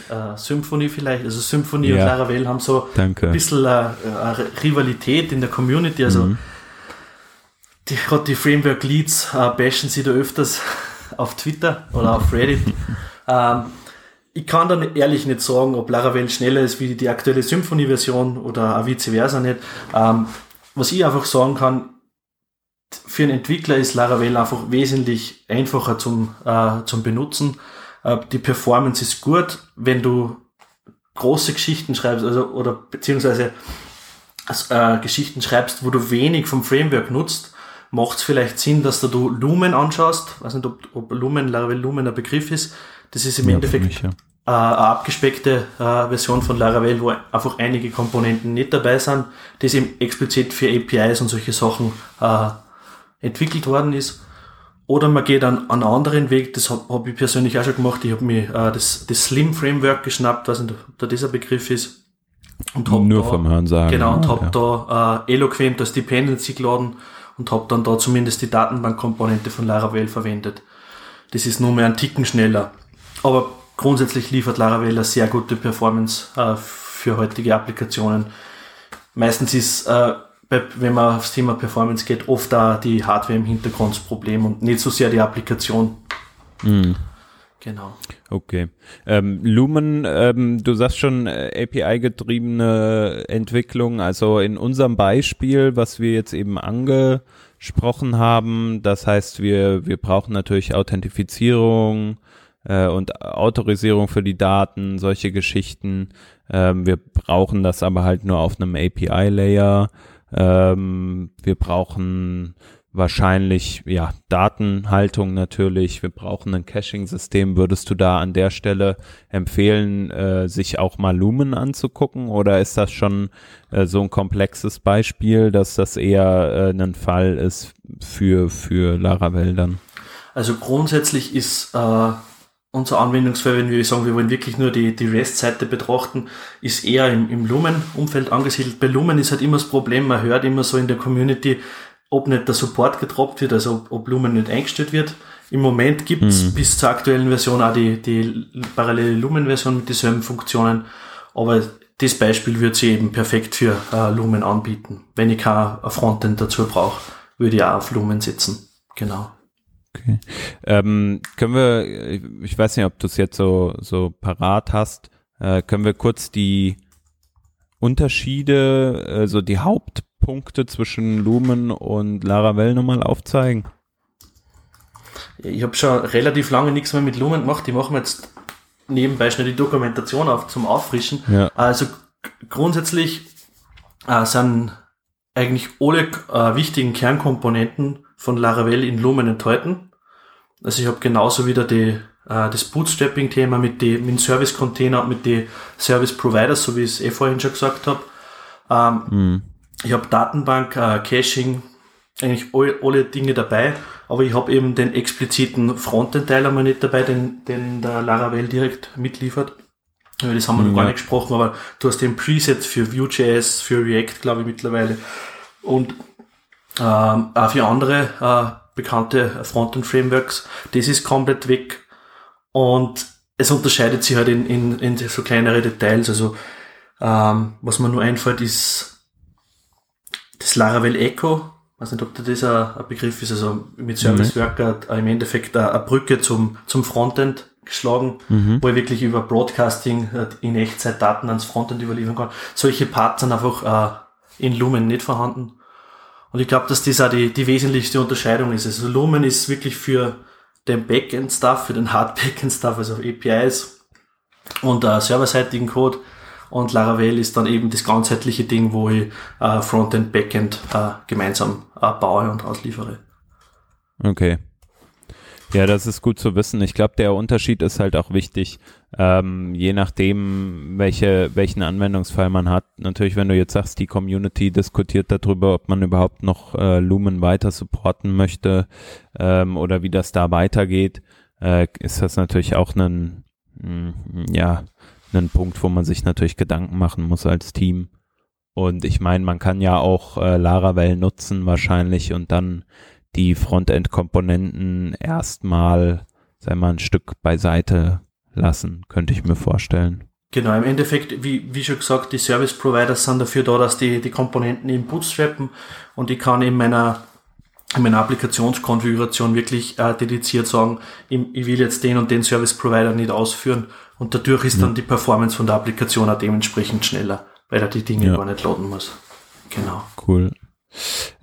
Äh, Symfony vielleicht, also Symfony und Ja. Laravel haben so ein Danke. bisschen äh, eine Rivalität in der Community, also Mhm. die, gerade die Framework Leads äh, bashen sie da öfters (laughs) auf Twitter oder auf Reddit. (laughs) ähm, ich kann dann ehrlich nicht sagen, ob Laravel schneller ist wie die aktuelle Symfony-Version oder auch vice versa nicht. Ähm, was ich einfach sagen kann, für einen Entwickler ist Laravel einfach wesentlich einfacher zum, äh, zum Benutzen. Äh, die Performance ist gut, wenn du große Geschichten schreibst, also, oder beziehungsweise äh, Geschichten schreibst, wo du wenig vom Framework nutzt, macht es vielleicht Sinn, dass du, Lumen anschaust. weiß nicht, ob, ob Lumen, Laravel Lumen ein Begriff ist. Das ist im Ja, Endeffekt mich, ja. Äh, eine abgespeckte äh, Version von Laravel, wo einfach einige Komponenten nicht dabei sind, das eben explizit für APIs und solche Sachen äh, entwickelt worden ist. Oder man geht an, an einen anderen Weg, das habe hab ich persönlich auch schon gemacht. Ich habe mir äh, das, das Slim Framework geschnappt, weiß nicht, ob da dieser Begriff ist. Und hab Nur da, vom Hören sagen. Genau, und ja. habe da äh, Eloquent als Dependency geladen und habe dann da zumindest die Datenbankkomponente von Laravel verwendet. Das ist nur mehr ein Ticken schneller. Aber grundsätzlich liefert Laravel eine sehr gute Performance äh, für heutige Applikationen. Meistens ist, äh, wenn man aufs Thema Performance geht, oft da die Hardware im Hintergrund das Problem und nicht so sehr die Applikation. Mhm. Genau. Okay. Ähm, Lumen, ähm, du sagst schon äh, API-getriebene Entwicklung. Also in unserem Beispiel, was wir jetzt eben angesprochen haben, das heißt, wir, wir brauchen natürlich Authentifizierung äh, und Autorisierung für die Daten, solche Geschichten. Ähm, wir brauchen das aber halt nur auf einem API-Layer. Ähm, wir brauchen wahrscheinlich ja Datenhaltung natürlich. Wir brauchen ein Caching-System. Würdest du da an der Stelle empfehlen, äh, sich auch mal Lumen anzugucken oder ist das schon äh, so ein komplexes Beispiel, dass das eher äh, ein Fall ist für für Laravel dann? Also grundsätzlich ist äh, unser Anwendungsfall, wenn wir sagen, wir wollen wirklich nur die, die REST-Seite betrachten, ist eher im, im Lumen-Umfeld angesiedelt. Bei Lumen ist halt immer das Problem, man hört immer so in der Community, ob nicht der Support getroppt wird, also ob, ob Lumen nicht eingestellt wird. Im Moment gibt es mhm. bis zur aktuellen Version auch die, die parallele Lumen-Version mit dieselben Funktionen, aber das Beispiel wird sie eben perfekt für äh, Lumen anbieten. Wenn ich kein Frontend dazu brauche, würde ich auch auf Lumen setzen. Genau. Okay. Ähm, können wir, ich weiß nicht, ob du es jetzt so, so parat hast, äh, können wir kurz die Unterschiede, also die Hauptpunkte zwischen Lumen und Laravel nochmal aufzeigen? Ich habe schon relativ lange nichts mehr mit Lumen gemacht. Ich mache mir jetzt nebenbei schnell die Dokumentation auf zum Auffrischen. Ja. Also grundsätzlich äh, sind eigentlich alle äh, wichtigen Kernkomponenten von Laravel in Lumen enthalten. Also ich habe genauso wieder die, äh, das Bootstrapping-Thema mit den mit Service-Container und mit den Service-Providers, so wie ich es eh vorhin schon gesagt habe. Ähm, mhm. Ich habe Datenbank, äh, Caching, eigentlich all, alle Dinge dabei, aber ich habe eben den expliziten Frontend-Teil einmal nicht dabei, den, den der Laravel direkt mitliefert. Das haben wir mhm, noch gar nicht gesprochen, aber du hast den Preset für Vue.js, für React, glaube ich, mittlerweile. Und ähm, auch für andere äh, bekannte Frontend-Frameworks. Das ist komplett weg. Und es unterscheidet sich halt in, in, in so kleinere Details. Also ähm, was mir nur einfällt, ist das Laravel Echo. Ich weiß nicht, ob das ein, Begriff ist. Also mit Service Worker mhm. im Endeffekt eine, Brücke zum, zum Frontend geschlagen, mhm. wo ich wirklich über Broadcasting äh, in Echtzeit Daten ans Frontend überliefern kann. Solche Parts sind einfach äh, in Lumen nicht vorhanden. Und ich glaube, dass das auch die, die wesentlichste Unterscheidung ist. Also Lumen ist wirklich für den Backend-Stuff, für den Hard-Backend-Stuff, also APIs und äh, serverseitigen Code. Und Laravel ist dann eben das ganzheitliche Ding, wo ich äh, Frontend, Backend äh, gemeinsam äh, baue und ausliefere. Okay. Ja, das ist gut zu wissen. Ich glaube, der Unterschied ist halt auch wichtig, ähm, je nachdem, welche, welchen Anwendungsfall man hat. Natürlich, wenn du jetzt sagst, die Community diskutiert darüber, ob man überhaupt noch äh, Lumen weiter supporten möchte ähm, oder wie das da weitergeht, äh, ist das natürlich auch ein, hm, ja, ein Punkt, wo man sich natürlich Gedanken machen muss als Team. Und ich meine, man kann ja auch äh, Laravel nutzen wahrscheinlich und dann die Frontend-Komponenten erstmal, sei mal, ein Stück beiseite lassen, könnte ich mir vorstellen. Genau, im Endeffekt, wie, wie schon gesagt, die Service Providers sind dafür da, dass die, die Komponenten eben bootstrappen und ich kann in meiner, in meiner Applikationskonfiguration wirklich äh, dediziert sagen, ich, ich, will jetzt den und den Service Provider nicht ausführen und dadurch ist ja. dann die Performance von der Applikation auch dementsprechend schneller, weil er die Dinge ja. gar nicht laden muss. Genau. Cool.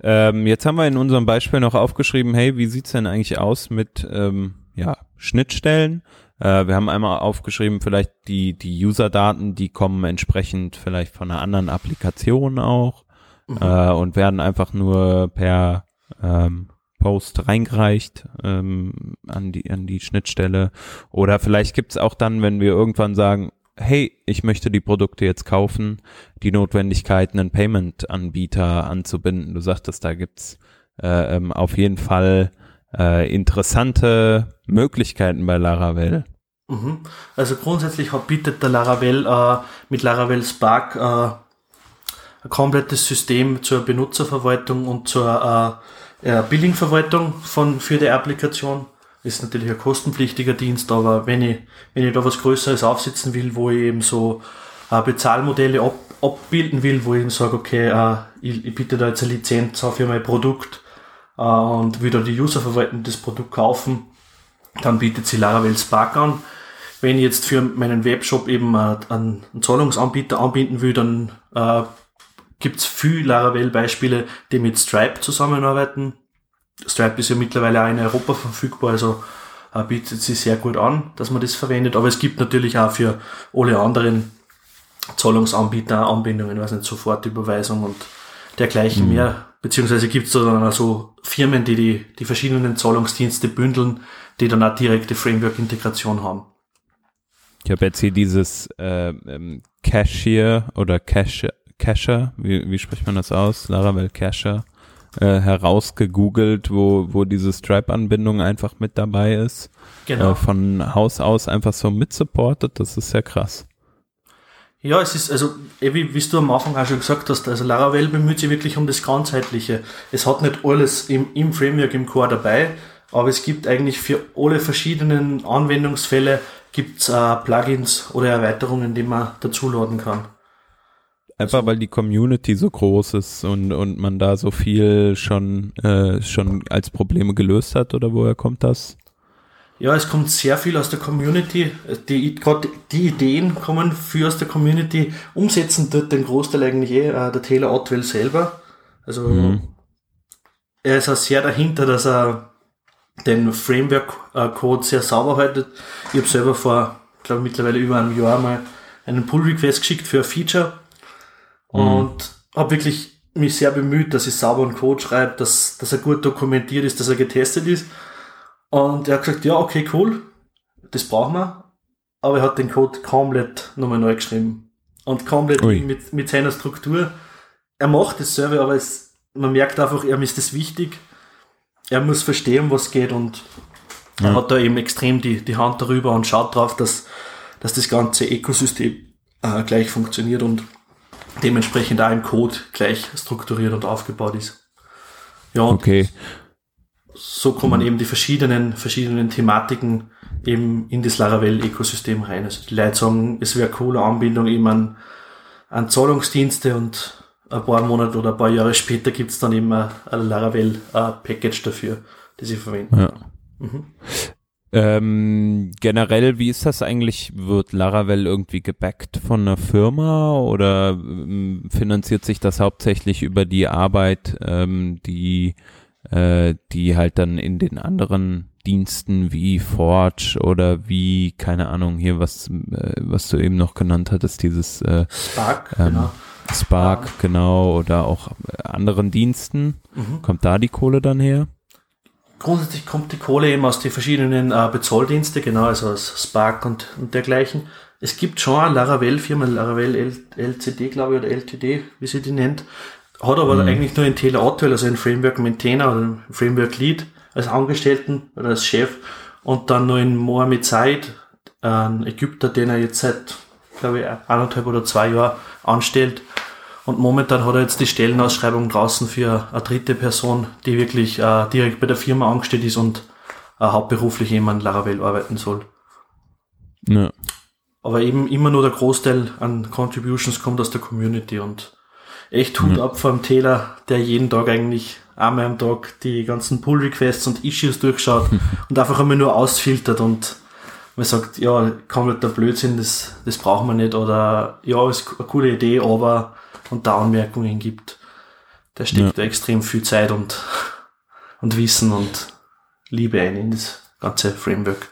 Ähm, jetzt haben wir in unserem Beispiel noch aufgeschrieben, hey, wie sieht's denn eigentlich aus mit ähm, ja, Schnittstellen? Äh, wir haben einmal aufgeschrieben, vielleicht die, die User-Daten, die kommen entsprechend vielleicht von einer anderen Applikation auch mhm. äh, und werden einfach nur per ähm, Post reingereicht ähm, an die an die Schnittstelle oder vielleicht gibt's auch dann, wenn wir irgendwann sagen, hey, ich möchte die Produkte jetzt kaufen, die Notwendigkeit, einen Payment-Anbieter anzubinden. Du sagtest, da gibt's äh, ähm, auf jeden Fall äh, interessante Möglichkeiten bei Laravel. Mhm. Also grundsätzlich bietet der Laravel äh, mit Laravel Spark äh, ein komplettes System zur Benutzerverwaltung und zur äh, Billing-Verwaltung von, für die Applikation ist natürlich ein kostenpflichtiger Dienst, aber wenn ich, wenn ich da was Größeres aufsetzen will, wo ich eben so äh, Bezahlmodelle ab, abbilden will, wo ich eben sage, okay, äh, ich, ich bitte da jetzt eine Lizenz für mein Produkt äh, und will da die User verwalten, das Produkt kaufen, dann bietet sie Laravel Spark an. Wenn ich jetzt für meinen Webshop eben äh, einen, einen Zahlungsanbieter anbinden will, dann äh, gibt es viele Laravel-Beispiele, die mit Stripe zusammenarbeiten. Stripe ist ja mittlerweile auch in Europa verfügbar, also äh, bietet sich sehr gut an, dass man das verwendet. Aber es gibt natürlich auch für alle anderen Zahlungsanbieter, Anbindungen, weiß nicht, Sofortüberweisung und dergleichen mhm. mehr. Beziehungsweise gibt es da dann also Firmen, die, die die verschiedenen Zahlungsdienste bündeln, die dann auch direkte Framework-Integration haben. Ich habe jetzt hier dieses äh, ähm, Cashier oder Cashier, Casher, wie, wie spricht man das aus? Laravel Casher äh, herausgegoogelt, wo, wo diese Stripe-Anbindung einfach mit dabei ist. Genau. Äh, von Haus aus einfach so mitsupportet, das ist sehr krass. Ja, es ist, also, eh, wie, wie du am Anfang auch schon gesagt hast, also Laravel bemüht sich wirklich um das Ganzheitliche. Es hat nicht alles im, im Framework, im Core dabei, aber es gibt eigentlich für alle verschiedenen Anwendungsfälle gibt's äh, Plugins oder Erweiterungen, die man dazuladen kann. Einfach weil die Community so groß ist und, und man da so viel schon, äh, schon als Probleme gelöst hat oder woher kommt das? Ja, es kommt sehr viel aus der Community. Die, gerade die Ideen kommen für aus der Community. Umsetzen tut den Großteil eigentlich eh äh, der Taylor Otwell selber. Also mhm. er ist auch sehr dahinter, dass er den Framework-Code sehr sauber haltet. Ich habe selber vor, glaube mittlerweile über einem Jahr mal einen Pull-Request geschickt für ein Feature mhm. und habe wirklich mich sehr bemüht, dass ich sauberen Code schreibe, dass, dass er gut dokumentiert ist, dass er getestet ist. Und er hat gesagt, ja, okay, cool, das brauchen wir. Aber er hat den Code komplett nochmal neu geschrieben. Und komplett mit, mit seiner Struktur. Er macht das selber, aber es, man merkt einfach, ihm ist das wichtig. Er muss verstehen, was geht und ja. er hat da eben extrem die, die Hand darüber und schaut drauf, dass, dass das ganze Ökosystem äh, gleich funktioniert und dementsprechend auch im Code gleich strukturiert und aufgebaut ist. Ja, okay. so kommen mhm. eben die verschiedenen, verschiedenen Thematiken eben in das Laravel-Ökosystem rein. Also die Leute sagen, es wäre eine coole Anbindung eben an, an Zahlungsdienste und ein paar Monate oder ein paar Jahre später gibt es dann eben ein, ein Laravel-Package dafür, das sie verwenden. Ja. Mhm. Ähm, generell, wie ist das eigentlich? Wird Laravel irgendwie gebackt von einer Firma oder ähm, finanziert sich das hauptsächlich über die Arbeit, ähm, die, äh, die halt dann in den anderen Diensten wie Forge oder wie, keine Ahnung, hier was, äh, was du eben noch genannt hattest, dieses äh, Spark, ähm, genau. Spark, ja. genau, oder auch anderen Diensten. Mhm. Kommt da die Kohle dann her? Grundsätzlich kommt die Kohle eben aus den verschiedenen äh, Bezahldienste, genau, also aus Spark und, und dergleichen. Es gibt schon eine Laravel-Firma, Laravel L LCD, glaube ich, oder LTD, wie sie die nennt, hat aber mhm. eigentlich nur einen Taylor Otwell, also einen Framework Maintainer oder einen Framework Lead als Angestellten oder als Chef und dann nur einen Mohamed Said, ein Ägypter, den er jetzt seit, glaube ich, eineinhalb oder zwei Jahren anstellt und momentan hat er jetzt die Stellenausschreibung draußen für eine dritte Person, die wirklich äh, direkt bei der Firma angestellt ist und äh, hauptberuflich an Laravel arbeiten soll. Ja. Aber eben immer nur der Großteil an Contributions kommt aus der Community und echt Hut ja. ab vom Taylor, der jeden Tag eigentlich einmal am Tag die ganzen Pull-Requests und Issues durchschaut und einfach einmal nur ausfiltert und man sagt, ja, kompletter Blödsinn, das, das brauchen wir nicht oder ja, ist eine coole Idee, aber und da Anmerkungen gibt. Der steckt ja. da extrem viel Zeit und, und Wissen und Liebe ein in das ganze Framework.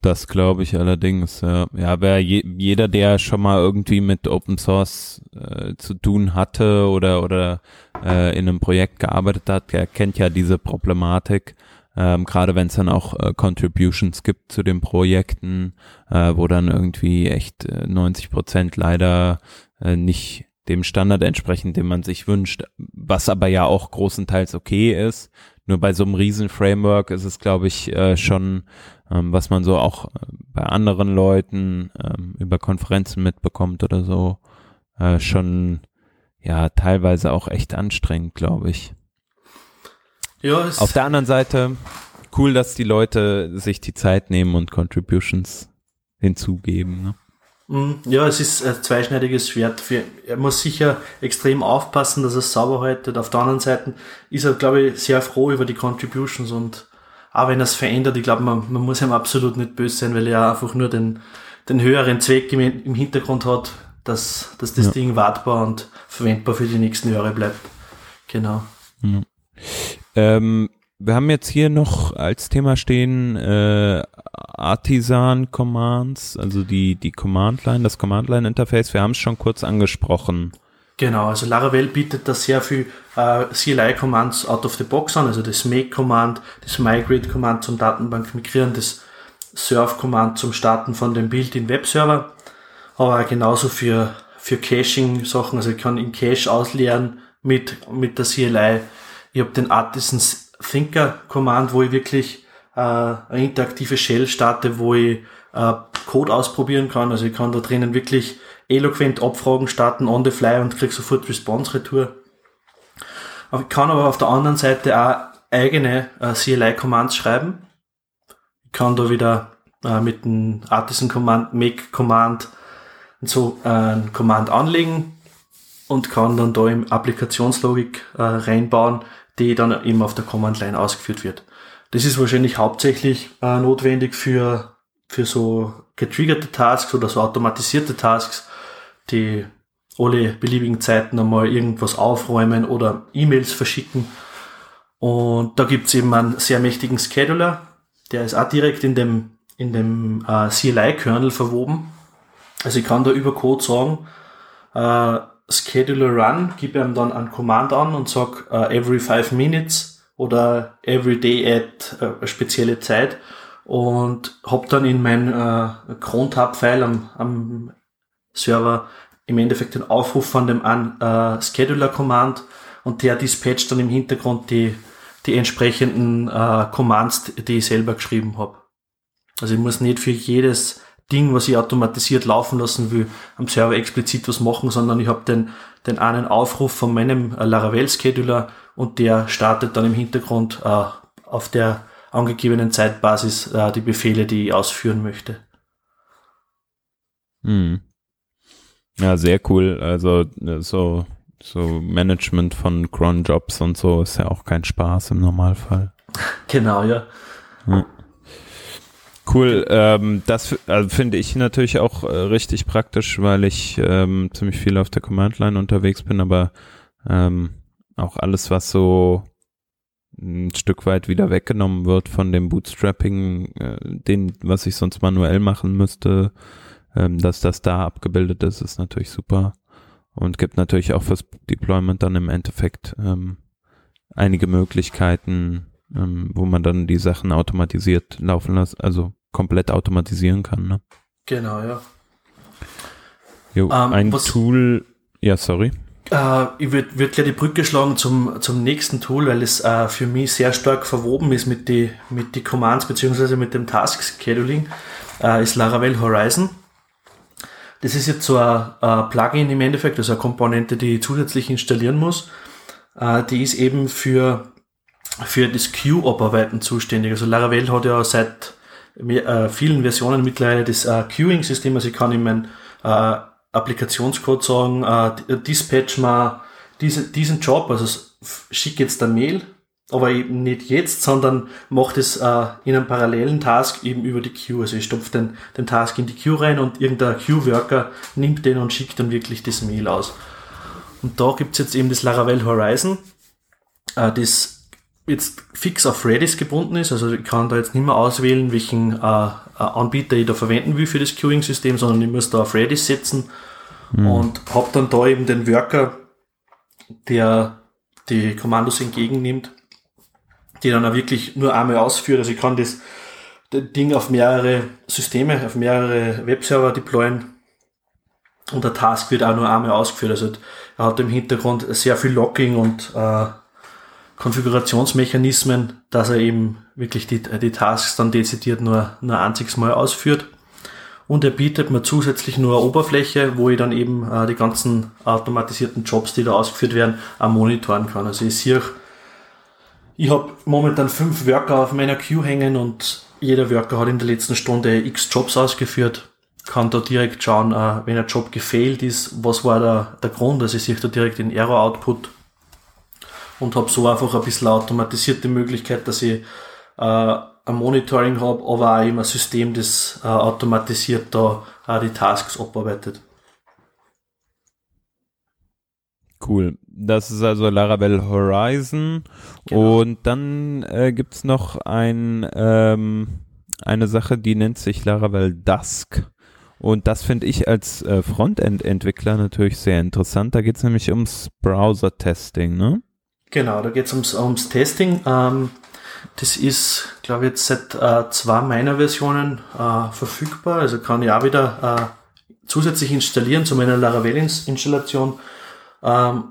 Das glaube ich allerdings, ja. Ja, wer je, jeder, der schon mal irgendwie mit Open Source äh, zu tun hatte oder oder äh, in einem Projekt gearbeitet hat, der kennt ja diese Problematik. Ähm, Gerade wenn es dann auch äh, Contributions gibt zu den Projekten, äh, wo dann irgendwie echt äh, 90 Prozent leider äh, nicht dem Standard entsprechen, den man sich wünscht, was aber ja auch großenteils okay ist. Nur bei so einem riesen Framework ist es, glaube ich, äh, schon, ähm, was man so auch äh, bei anderen Leuten ähm, über Konferenzen mitbekommt oder so, äh, schon ja teilweise auch echt anstrengend, glaube ich. Ja, Auf der anderen Seite, cool, dass die Leute sich die Zeit nehmen und Contributions hinzugeben. Ne? Mhm. Ja, es ist ein zweischneidiges Schwert. Für, er muss sicher extrem aufpassen, dass er es sauber haltet. Auf der anderen Seite ist er, glaube ich, sehr froh über die Contributions und auch wenn er es verändert, ich glaube, man, man muss ihm absolut nicht böse sein, weil er einfach nur den, den höheren Zweck im, im Hintergrund hat, dass, dass das ja. Ding wartbar und verwendbar für die nächsten Jahre bleibt. Genau. Mhm. Ähm, wir haben jetzt hier noch als Thema stehen äh, Artisan Commands, also die, die Command Line, das Command Line Interface. Wir haben es schon kurz angesprochen. Genau, also Laravel bietet da sehr viel äh, CLI-Commands out of the box an, also das Make-Command, das Migrate-Command zum Datenbank migrieren, das Serve-Command zum Starten von dem Built-in-Webserver, aber genauso für, für Caching-Sachen, also ich kann in Cache ausleeren mit, mit der CLI. Ich habe den Artisan Thinker-Command, wo ich wirklich äh, eine interaktive Shell starte, wo ich äh, Code ausprobieren kann, also ich kann da drinnen wirklich eloquent Abfragen starten on the fly und krieg sofort Response-Retour. Ich kann aber auf der anderen Seite auch eigene äh, CLI-Commands schreiben. Ich kann da wieder äh, mit dem Artisan Command, Make Command und so äh, ein Command anlegen und kann dann da im Applikationslogik äh, reinbauen, die dann eben auf der Command Line ausgeführt wird. Das ist wahrscheinlich hauptsächlich äh, notwendig für, für so getriggerte Tasks oder so automatisierte Tasks, die alle beliebigen Zeiten einmal irgendwas aufräumen oder E-Mails verschicken. Und da gibt's eben einen sehr mächtigen Scheduler, der ist auch direkt in dem, in dem äh, CLI-Kernel verwoben. Also ich kann da über Code sagen, äh, Scheduler Run, gebe ihm dann ein Command an und sag uh, every five minutes oder every day at uh, spezielle Zeit und hab dann in mein uh, Cron-Tab-File am, am Server im Endeffekt den Aufruf von dem an, uh, Scheduler-Command und der dispatcht dann im Hintergrund die, die entsprechenden uh, Commands, die ich selber geschrieben habe. Also ich muss nicht für jedes Ding, was ich automatisiert laufen lassen will, am Server explizit was machen, sondern ich habe den, den einen Aufruf von meinem Laravel-Scheduler und der startet dann im Hintergrund uh, auf der angegebenen Zeitbasis uh, die Befehle, die ich ausführen möchte. Hm. Ja, sehr cool. Also so, so Management von Cron-Jobs und so ist ja auch kein Spaß im Normalfall. (laughs) Genau, ja. Hm. Cool, ähm, das also finde ich natürlich auch äh, richtig praktisch, weil ich ähm, ziemlich viel auf der Command Line unterwegs bin, aber ähm, auch alles, was so ein Stück weit wieder weggenommen wird von dem Bootstrapping, äh, den, was ich sonst manuell machen müsste, ähm, dass das da abgebildet ist, ist natürlich super. Und gibt natürlich auch fürs Deployment dann im Endeffekt ähm, einige Möglichkeiten, ähm, wo man dann die Sachen automatisiert laufen lässt, also komplett automatisieren kann. Ne? Genau, ja. Jo, Ähm, ein was- Tool, ja, sorry. Äh, ich würde würd gleich die Brücke schlagen zum, zum nächsten Tool, weil es äh, für mich sehr stark verwoben ist mit die, mit die Commands beziehungsweise mit dem Task Scheduling, äh, ist Laravel Horizon. Das ist jetzt so ein, ein Plugin im Endeffekt, also eine Komponente, die ich zusätzlich installieren muss. Äh, die ist eben für, für das Queue-Abarbeiten zuständig. Also Laravel hat ja seit äh, vielen Versionen mittlerweile das äh, Queuing-System, also ich kann in meinen äh, Applikationscode sagen, äh, dispatch mal diese, diesen Job, also schick jetzt eine Mail, aber eben nicht jetzt, sondern macht es äh, in einem parallelen Task eben über die Queue. Also ich stopfe den, den Task in die Queue rein und irgendein Queue-Worker nimmt den und schickt dann wirklich das Mail aus. Und da gibt's jetzt eben das Laravel Horizon, äh, das jetzt fix auf Redis gebunden ist. Also ich kann da jetzt nicht mehr auswählen, welchen äh, äh, Anbieter ich da verwenden will für das Queuing-System, sondern ich muss da auf Redis setzen und habe dann da eben den Worker, der die Kommandos entgegennimmt, die dann auch wirklich nur einmal ausführt. Also ich kann das, das Ding auf mehrere Systeme, auf mehrere Webserver deployen und der Task wird auch nur einmal ausgeführt. Also er hat im Hintergrund sehr viel Locking und äh, Konfigurationsmechanismen, dass er eben wirklich die, die Tasks dann dezidiert nur, nur ein einziges Mal ausführt. Und er bietet mir zusätzlich nur eine Oberfläche, wo ich dann eben äh, die ganzen automatisierten Jobs, die da ausgeführt werden, auch monitoren kann. Also ich sehe, ich habe momentan fünf Worker auf meiner Queue hängen und jeder Worker hat in der letzten Stunde x Jobs ausgeführt. Kann da direkt schauen, äh, wenn ein Job gefailt ist, was war der, der Grund. Also ich sehe da direkt den Error-Output und habe so einfach ein bisschen automatisierte Möglichkeit, dass ich äh, ein Monitoring habe, aber auch eben ein System, das äh, automatisiert da äh, die Tasks abarbeitet. Cool. Das ist also Laravel Horizon. Genau. Und dann äh, gibt's noch ein, ähm, eine Sache, die nennt sich Laravel Dusk. Und das finde ich als äh, Frontend-Entwickler natürlich sehr interessant. Da geht's nämlich ums Browser-Testing, ne? Genau, da geht's ums, ums Testing. Ähm, das ist, glaube ich, jetzt seit äh, zwei meiner Versionen äh, verfügbar. Also kann ich auch wieder äh, zusätzlich installieren zu meiner Laravel-Installation. Ähm,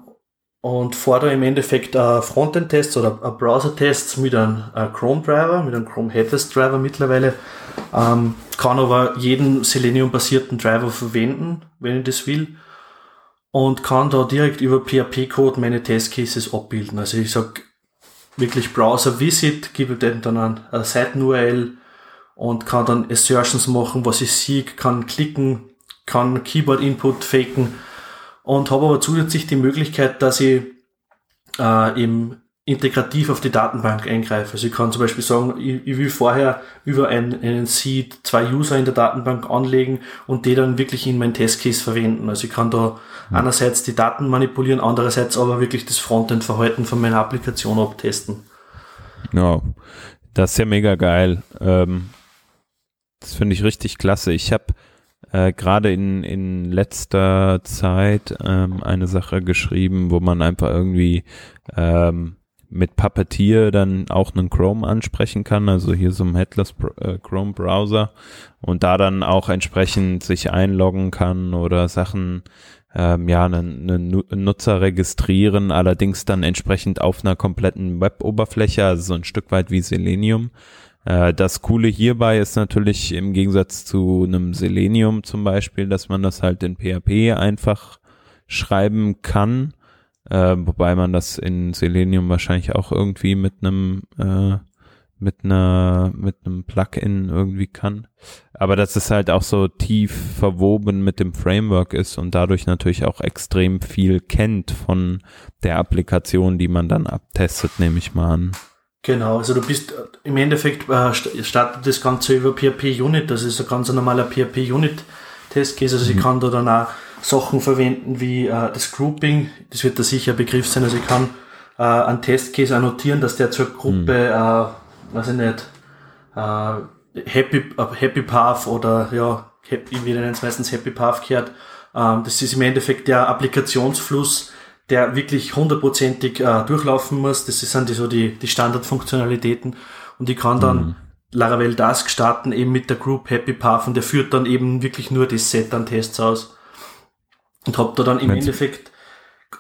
und fordere im Endeffekt äh, Frontend-Tests oder äh, Browser-Tests mit einem äh, Chrome-Driver, mit einem Chrome Headless Driver mittlerweile. Ähm, kann aber jeden Selenium-basierten Driver verwenden, wenn ich das will. Und kann da direkt über PHP-Code meine Testcases abbilden. Also ich sag wirklich Browser-Visit, gebe dem dann eine Seiten-URL und kann dann Assertions machen, was ich sehe, kann klicken, kann Keyboard-Input faken und habe aber zusätzlich die Möglichkeit, dass ich äh, eben integrativ auf die Datenbank eingreife. Also ich kann zum Beispiel sagen, ich, ich will vorher über einen, einen Seed zwei User in der Datenbank anlegen und die dann wirklich in mein Testcase verwenden. Also ich kann da mhm. einerseits die Daten manipulieren, andererseits aber wirklich das Frontend-Verhalten von meiner Applikation abtesten. Ja, das ist ja mega geil. Ähm, das finde ich richtig klasse. Ich habe äh, gerade in, in letzter Zeit ähm, eine Sache geschrieben, wo man einfach irgendwie ähm, mit Puppeteer dann auch einen Chrome ansprechen kann, also hier so ein Headless äh, Chrome Browser und da dann auch entsprechend sich einloggen kann oder Sachen ähm, ja einen, einen Nutzer registrieren, allerdings dann entsprechend auf einer kompletten Web-Oberfläche, also so ein Stück weit wie Selenium. Äh, das Coole hierbei ist natürlich im Gegensatz zu einem Selenium zum Beispiel, dass man das halt in PHP einfach schreiben kann, äh, wobei man das in Selenium wahrscheinlich auch irgendwie mit einem äh, mit einer mit einem Plugin irgendwie kann. Aber dass es halt auch so tief verwoben mit dem Framework ist und dadurch natürlich auch extrem viel kennt von der Applikation, die man dann abtestet, nehme ich mal an. Genau, also du bist im Endeffekt äh, startet das Ganze über PHP Unit, das ist ein ganz normaler PHP Unit Testcase, also mhm. ich kann da dann auch Sachen verwenden wie äh, das Grouping, das wird da sicher ein Begriff sein, also ich kann äh, einen Testcase annotieren, dass der zur Gruppe, mhm. äh, weiß ich nicht, äh, Happy, äh, Happy Path oder ja, Happy, wir nennen es meistens Happy Path gehört. Ähm, das ist im Endeffekt der Applikationsfluss, der wirklich hundertprozentig äh, durchlaufen muss. Das sind die, so die, die Standardfunktionalitäten. Und ich kann dann mhm. Laravel Task starten eben mit der Group Happy Path und der führt dann eben wirklich nur das Set an Tests aus. Und hab da dann im Meinst Endeffekt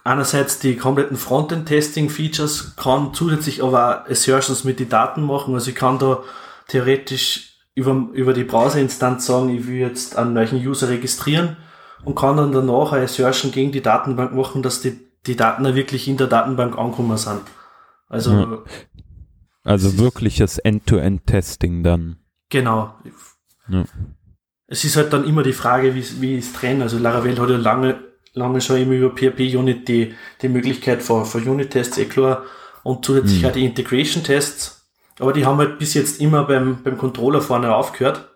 einerseits die kompletten Frontend-Testing-Features, kann zusätzlich aber auch Assertions mit den Daten machen. Also ich kann da theoretisch über, über die Browser-Instanz sagen, ich will jetzt einen neuen User registrieren und kann dann danach eine Assertion gegen die Datenbank machen, dass die die Daten da wirklich in der Datenbank angekommen sind. Also, ja. also wirkliches End-to-End-Testing dann. Genau. Ja. Es ist halt dann immer die Frage, wie, wie ist trennen. Also Laravel hat ja lange, lange schon immer über PHP-Unit die, die Möglichkeit für, für Unit-Tests, eh klar, und zusätzlich mhm. auch die Integration-Tests. Aber die haben halt bis jetzt immer beim, beim Controller vorne aufgehört.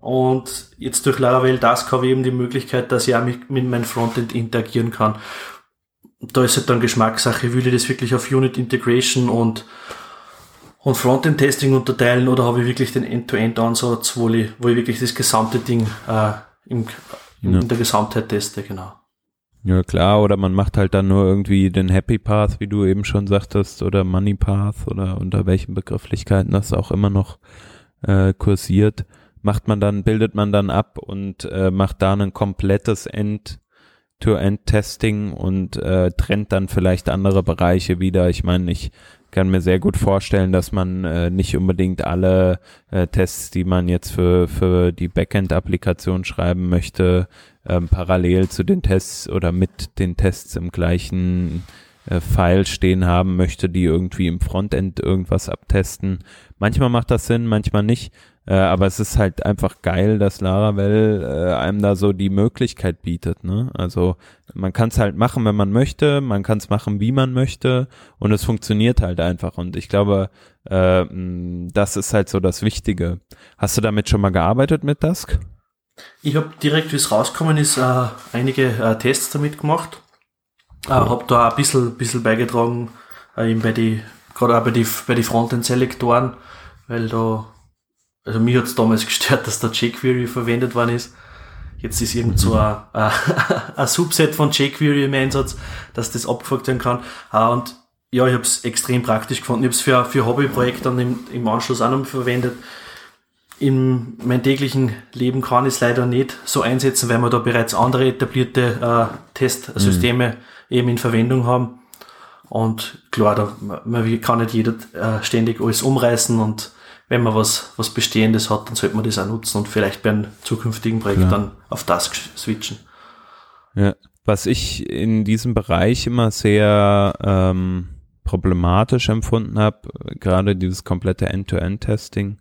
Und jetzt durch Laravel das habe ich eben die Möglichkeit, dass ich auch mit, mit meinem Frontend interagieren kann da ist halt dann Geschmackssache, will ich das wirklich auf Unit Integration und, und Frontend Testing unterteilen oder habe ich wirklich den End-to-End-Ansatz, wo ich, wo ich wirklich das gesamte Ding äh, im, ja. in der Gesamtheit teste, genau. Ja, klar, oder man macht halt dann nur irgendwie den Happy Path, wie du eben schon sagtest, oder Money Path oder unter welchen Begrifflichkeiten das auch immer noch äh, kursiert, macht man dann, bildet man dann ab und äh, macht da ein komplettes End To-End-Testing und äh, trennt dann vielleicht andere Bereiche wieder. Ich meine, ich kann mir sehr gut vorstellen, dass man äh, nicht unbedingt alle äh, Tests, die man jetzt für, für die Backend-Applikation schreiben möchte, ähm, parallel zu den Tests oder mit den Tests im gleichen äh, File stehen haben möchte, die irgendwie im Frontend irgendwas abtesten. Manchmal macht das Sinn, manchmal nicht. Äh, aber es ist halt einfach geil, dass Laravel äh, einem da so die Möglichkeit bietet. Ne? Also man kann es halt machen, wenn man möchte, man kann es machen, wie man möchte und es funktioniert halt einfach. Und ich glaube, äh, das ist halt so das Wichtige. Hast du damit schon mal gearbeitet mit Dusk? Ich habe direkt, wie es rausgekommen ist, äh, einige äh, Tests damit gemacht. Äh, hab da auch ein bisschen, bisschen beigetragen, äh, eben bei die, gerade auch bei die, bei die Frontend-Selektoren, weil da, also mich hat's damals gestört, (laughs) dass da jQuery verwendet worden ist. Jetzt ist irgend so ein, ein, ein Subset von jQuery im Einsatz, dass das abgefragt werden kann. Äh, und ja, ich habe es extrem praktisch gefunden. Ich habe es für, für Hobbyprojekte dann im, im Anschluss auch noch verwendet. In meinem täglichen Leben kann ich es leider nicht so einsetzen, weil wir da bereits andere etablierte äh, Testsysteme mhm. eben in Verwendung haben. Und klar, da man kann nicht jeder äh, ständig alles umreißen und wenn man was, was Bestehendes hat, dann sollte man das auch nutzen und vielleicht bei einem zukünftigen Projekt klar. dann auf das switchen. Ja, was ich in diesem Bereich immer sehr ähm problematisch empfunden habe, gerade dieses komplette End-to-End-Testing,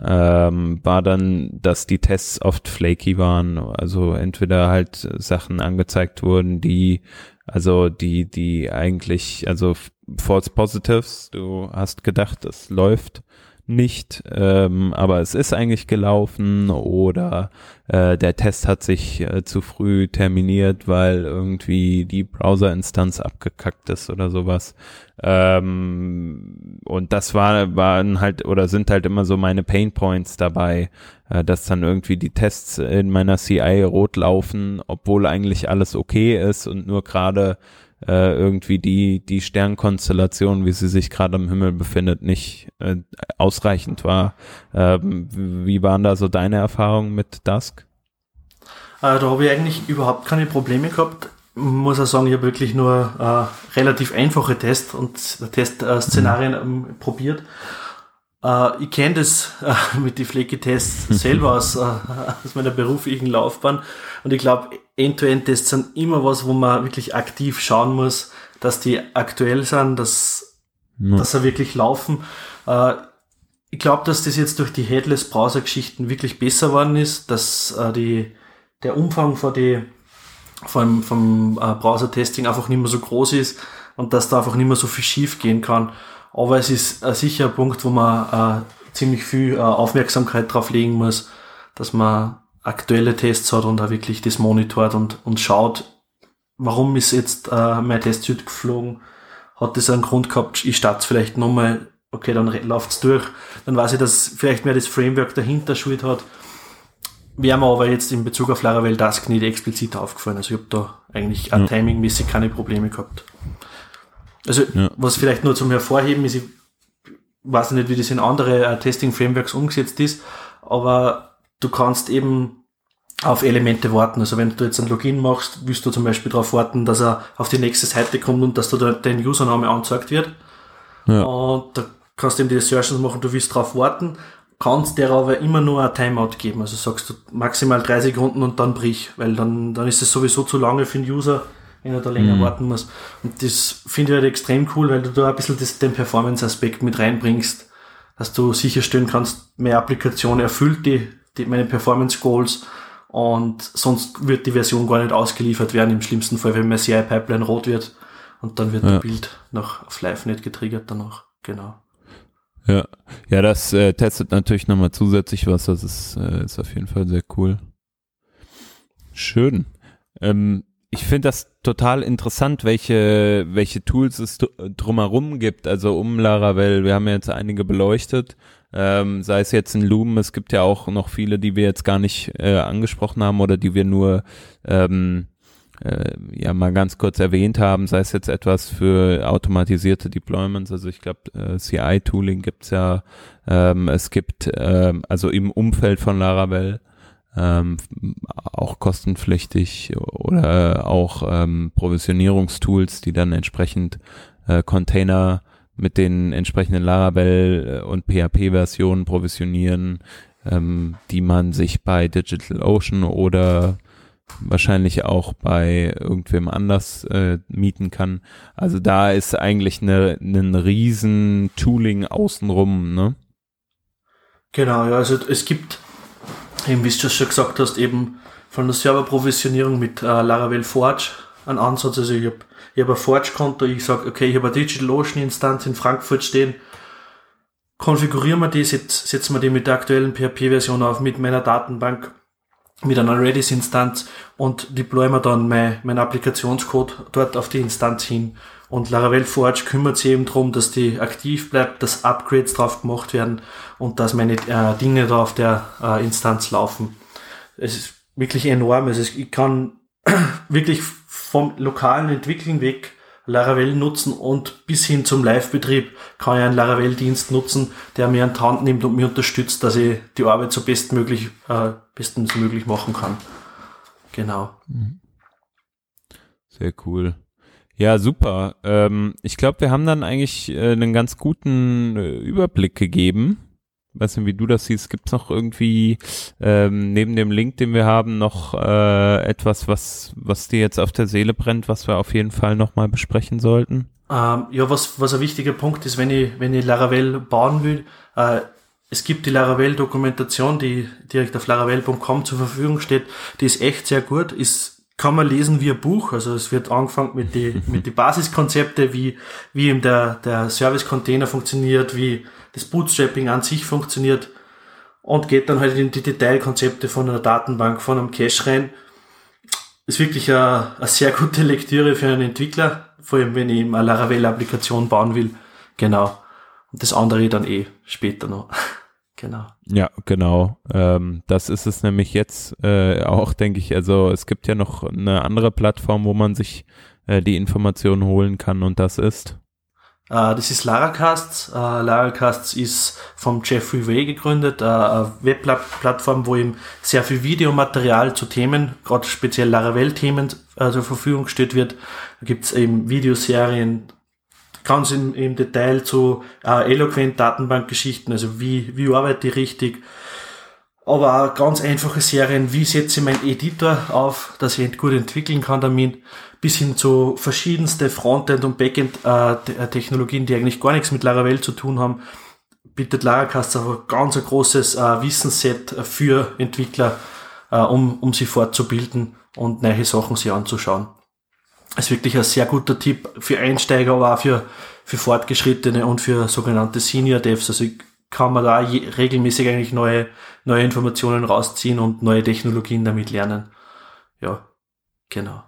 ähm, war dann, dass die Tests oft flaky waren. Also entweder halt Sachen angezeigt wurden, die, also die, die eigentlich, also False Positives, du hast gedacht, es läuft nicht, ähm, aber es ist eigentlich gelaufen oder äh, der Test hat sich äh, zu früh terminiert, weil irgendwie die Browser-Instanz abgekackt ist oder sowas. Ähm, und das war, waren halt oder sind halt immer so meine Pain Points dabei, äh, dass dann irgendwie die Tests in meiner CI rot laufen, obwohl eigentlich alles okay ist und nur gerade äh, irgendwie die, die Sternkonstellation, wie sie sich gerade am Himmel befindet, nicht äh, ausreichend war. Ähm, wie waren da so deine Erfahrungen mit Dusk? Äh, da habe ich eigentlich überhaupt keine Probleme gehabt. Muss auch sagen, ich habe wirklich nur äh, relativ einfache Tests und Testszenarien mhm. ähm, probiert. Äh, ich kenne das äh, (laughs) mit den Flecke-Tests (laughs) selber aus, äh, aus meiner beruflichen Laufbahn und ich glaube, End-to-End-Tests sind immer was, wo man wirklich aktiv schauen muss, dass die aktuell sind, dass, ja. dass sie wirklich laufen. Äh, ich glaube, dass das jetzt durch die Headless-Browser-Geschichten wirklich besser worden ist, dass äh, die, der Umfang von die, vom, vom äh, Browser-Testing einfach nicht mehr so groß ist und dass da einfach nicht mehr so viel schief gehen kann. Aber es ist äh, sicher ein Punkt, wo man äh, ziemlich viel äh, Aufmerksamkeit drauf legen muss, dass man aktuelle Tests hat und auch wirklich das monitort und, und schaut, warum ist jetzt äh, mein Testsuit geflogen? Hat das einen Grund gehabt? Ich starte vielleicht nochmal, okay, dann läuft's durch. Dann weiß ich, dass vielleicht mehr das Framework dahinter schuld hat. Wäre mir aber jetzt in Bezug auf Laravel Dusk nicht explizit aufgefallen. Also ich habe da eigentlich ja. timingmäßig keine Probleme gehabt. Also ja. was vielleicht nur zum Hervorheben ist, ich weiß nicht, wie das in andere äh, Testing-Frameworks umgesetzt ist, aber du kannst eben auf Elemente warten. Also wenn du jetzt ein Login machst, willst du zum Beispiel darauf warten, dass er auf die nächste Seite kommt und dass da dein Username angezeigt wird. Ja. Und da kannst du eben die Assertions machen, du willst darauf warten, kannst der aber immer nur ein Timeout geben. Also sagst du maximal drei Sekunden und dann brich, weil dann, dann ist es sowieso zu lange für den User, wenn er da länger mhm. warten muss. Und das finde ich halt extrem cool, weil du da ein bisschen das, den Performance-Aspekt mit reinbringst, dass du sicherstellen kannst, mehr Applikation erfüllt die die, meine Performance Goals und sonst wird die Version gar nicht ausgeliefert werden, im schlimmsten Fall, wenn mein CI-Pipeline rot wird und dann wird ja. das Bild noch auf Live nicht getriggert danach. Genau. Ja, ja, das äh, testet natürlich nochmal zusätzlich was, das ist, äh, ist auf jeden Fall sehr cool. Schön. Ähm, ich finde das total interessant, welche, welche Tools es drumherum gibt, also um Laravel. Wir haben ja jetzt einige beleuchtet. Ähm, sei es jetzt in Loom, es gibt ja auch noch viele, die wir jetzt gar nicht äh, angesprochen haben oder die wir nur ähm, äh, ja mal ganz kurz erwähnt haben, sei es jetzt etwas für automatisierte Deployments, also ich glaube äh, CI-Tooling gibt's ja, ähm, es gibt ähm, also im Umfeld von Laravel ähm, auch kostenpflichtig oder auch ähm, Provisionierungstools, die dann entsprechend äh, Container mit den entsprechenden Laravel äh, und PHP-Versionen provisionieren, ähm, die man sich bei DigitalOcean oder wahrscheinlich auch bei irgendwem anders äh, mieten kann. Also da ist eigentlich eine, ein riesen Tooling außenrum, ne? Genau, ja, also es gibt, eben wie du schon gesagt hast, eben von der Serverprovisionierung mit äh, Laravel Forge einen Ansatz. Also ich habe ich habe ein Forge-Konto, ich sage, okay, ich habe eine DigitalOcean-Instanz in Frankfurt stehen, konfigurieren wir die, setzen wir die mit der aktuellen PHP-Version auf, mit meiner Datenbank mit einer Redis-Instanz und deploy mir dann mein, mein Applikationscode dort auf die Instanz hin. Und Laravel Forge kümmert sich eben darum, dass die aktiv bleibt, dass Upgrades drauf gemacht werden und dass meine äh, Dinge da auf der äh, Instanz laufen. Es ist wirklich enorm. Also ich kann (clears throat) wirklich vom lokalen Entwickeln weg Laravel nutzen und bis hin zum Live-Betrieb kann ich einen Laravel-Dienst nutzen, der mir an die Hand nimmt und mir unterstützt, dass ich die Arbeit so bestmöglich, äh, bestens möglich machen kann. Genau. Sehr cool. Ja, super. Ähm, ich glaube, wir haben dann eigentlich äh, einen ganz guten äh, Überblick gegeben weiß nicht, wie du das siehst, gibt es noch irgendwie ähm, neben dem Link, den wir haben, noch äh, etwas, was, was dir jetzt auf der Seele brennt, was wir auf jeden Fall nochmal besprechen sollten? Ähm, ja, was, was ein wichtiger Punkt ist, wenn ich, wenn ich Laravel bauen will, äh, es gibt die Laravel-Dokumentation, die direkt auf laravel.com zur Verfügung steht, die ist echt sehr gut, ist kann man lesen wie ein Buch. Also es wird angefangen mit die, (laughs) mit die Basiskonzepte, wie, wie eben der, der Service-Container funktioniert, wie das Bootstrapping an sich funktioniert und geht dann halt in die Detailkonzepte von einer Datenbank, von einem Cache rein. Ist wirklich eine, eine sehr gute Lektüre für einen Entwickler, vor allem wenn ich eine Laravel-Applikation bauen will. Genau. Und das andere dann eh später noch. Genau. Ja, genau. Ähm, das ist es nämlich jetzt äh, auch, denke ich. Also es gibt ja noch eine andere Plattform, wo man sich äh, die Informationen holen kann und das ist Uh, das ist Laracasts. Uh, Laracasts ist vom Jeffrey Way gegründet, uh, eine Webplattform, wo ihm sehr viel Videomaterial zu Themen, gerade speziell Laravel-Themen, zur Verfügung gestellt wird. Da gibt's eben Videoserien, ganz im, im Detail zu Eloquent-Datenbankgeschichten, also wie, wie arbeite ich richtig, aber auch ganz einfache Serien, wie setze ich meinen Editor auf, dass ich gut entwickeln kann damit, bis hin zu verschiedenste Frontend- und Backend-Technologien, die eigentlich gar nichts mit Laravel zu tun haben, bietet Laracast auch ein ganz ein großes äh, Wissensset für Entwickler, äh, um, um sie fortzubilden und neue Sachen sich anzuschauen. Ist wirklich ein sehr guter Tipp für Einsteiger, aber auch für, für Fortgeschrittene und für sogenannte Senior Devs. Also kann man da regelmäßig eigentlich neue, neue Informationen rausziehen und neue Technologien damit lernen. Ja, genau.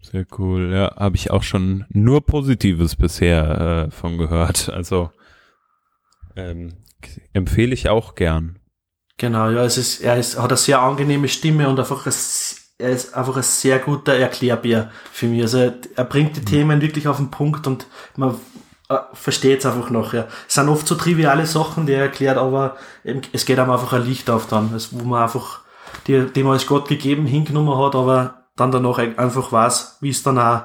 Sehr cool. Ja, habe ich auch schon nur Positives bisher äh, von gehört. Also ähm, empfehle ich auch gern. Genau, ja, es ist, er ist, hat eine sehr angenehme Stimme und einfach ein, er ist einfach ein sehr guter Erklärbär für mich. Also er bringt die mhm. Themen wirklich auf den Punkt und man äh, versteht es einfach nachher. Es sind oft so triviale Sachen, die er erklärt, aber eben, es geht einem einfach ein Licht auf dann, also, wo man einfach, die, die man als Gott gegeben hingenommen hat, aber dann danach einfach weiß, wie es dann auch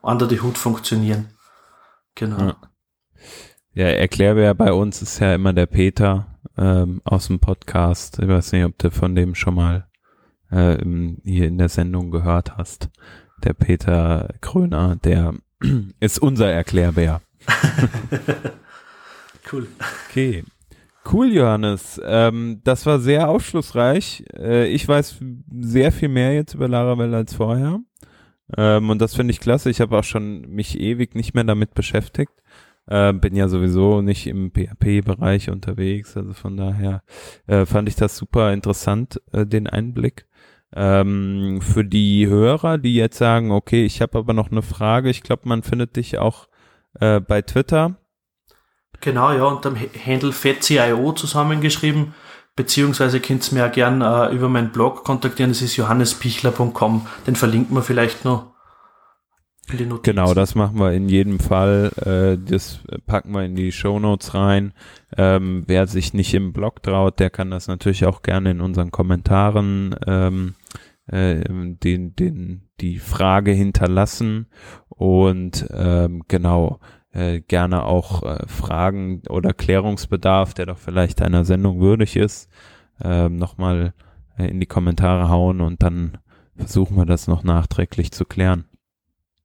unter die Hut funktionieren. Genau. Ja, ja Erklärbär bei uns ist ja immer der Peter ähm, aus dem Podcast. Ich weiß nicht, ob du von dem schon mal äh, hier in der Sendung gehört hast. Der Peter Kröner, der (clears throat) ist unser Erklärbär. (laughs) cool. Okay. Cool, Johannes. Ähm, das war sehr aufschlussreich. Äh, ich weiß sehr viel mehr jetzt über Laravel als vorher. Ähm, und das finde ich klasse. Ich habe auch schon mich ewig nicht mehr damit beschäftigt. Äh, bin ja sowieso nicht im PHP-Bereich unterwegs. Also von daher äh, fand ich das super interessant, äh, den Einblick. Ähm, für die Hörer, die jetzt sagen, okay, ich habe aber noch eine Frage. Ich glaube, man findet dich auch äh, bei Twitter Genau, ja, unter dem Handle FetCIO zusammengeschrieben, beziehungsweise könnt ihr mir auch gern äh, über meinen Blog kontaktieren, das ist johannespichler.com, den verlinken wir vielleicht noch. In die Notizen. Genau, das machen wir in jedem Fall. Äh, das packen wir in die Show Notes rein. Ähm, wer sich nicht im Blog traut, der kann das natürlich auch gerne in unseren Kommentaren ähm, äh, den, den, die Frage hinterlassen. Und ähm, genau, äh, gerne auch äh, Fragen oder Klärungsbedarf, der doch vielleicht einer Sendung würdig ist, äh, nochmal äh, in die Kommentare hauen und dann versuchen wir das noch nachträglich zu klären.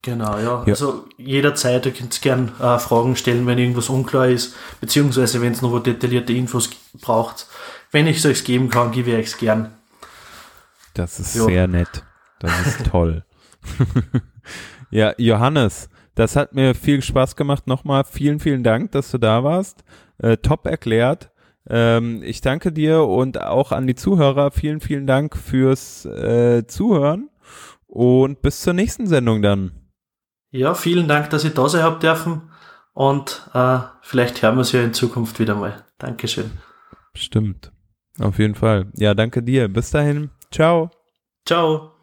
Genau, ja. ja. Also jederzeit, ihr könnt gern äh, Fragen stellen, wenn irgendwas unklar ist, beziehungsweise wenn es noch detaillierte Infos braucht. Wenn ich es euch geben kann, gebe ich es gern. Das ist jo. sehr nett. Das ist (laughs) toll. ja, Johannes, das hat mir viel Spaß gemacht. Nochmal vielen, vielen Dank, dass du da warst. Äh, top erklärt. Ähm, ich danke dir und auch an die Zuhörer. Vielen, vielen Dank fürs äh, Zuhören und bis zur nächsten Sendung dann. Ja, vielen Dank, dass ich da sein habe dürfen und äh, vielleicht hören wir uns ja in Zukunft wieder mal. Dankeschön. Stimmt. Auf jeden Fall. Ja, danke dir. Bis dahin. Ciao. Ciao.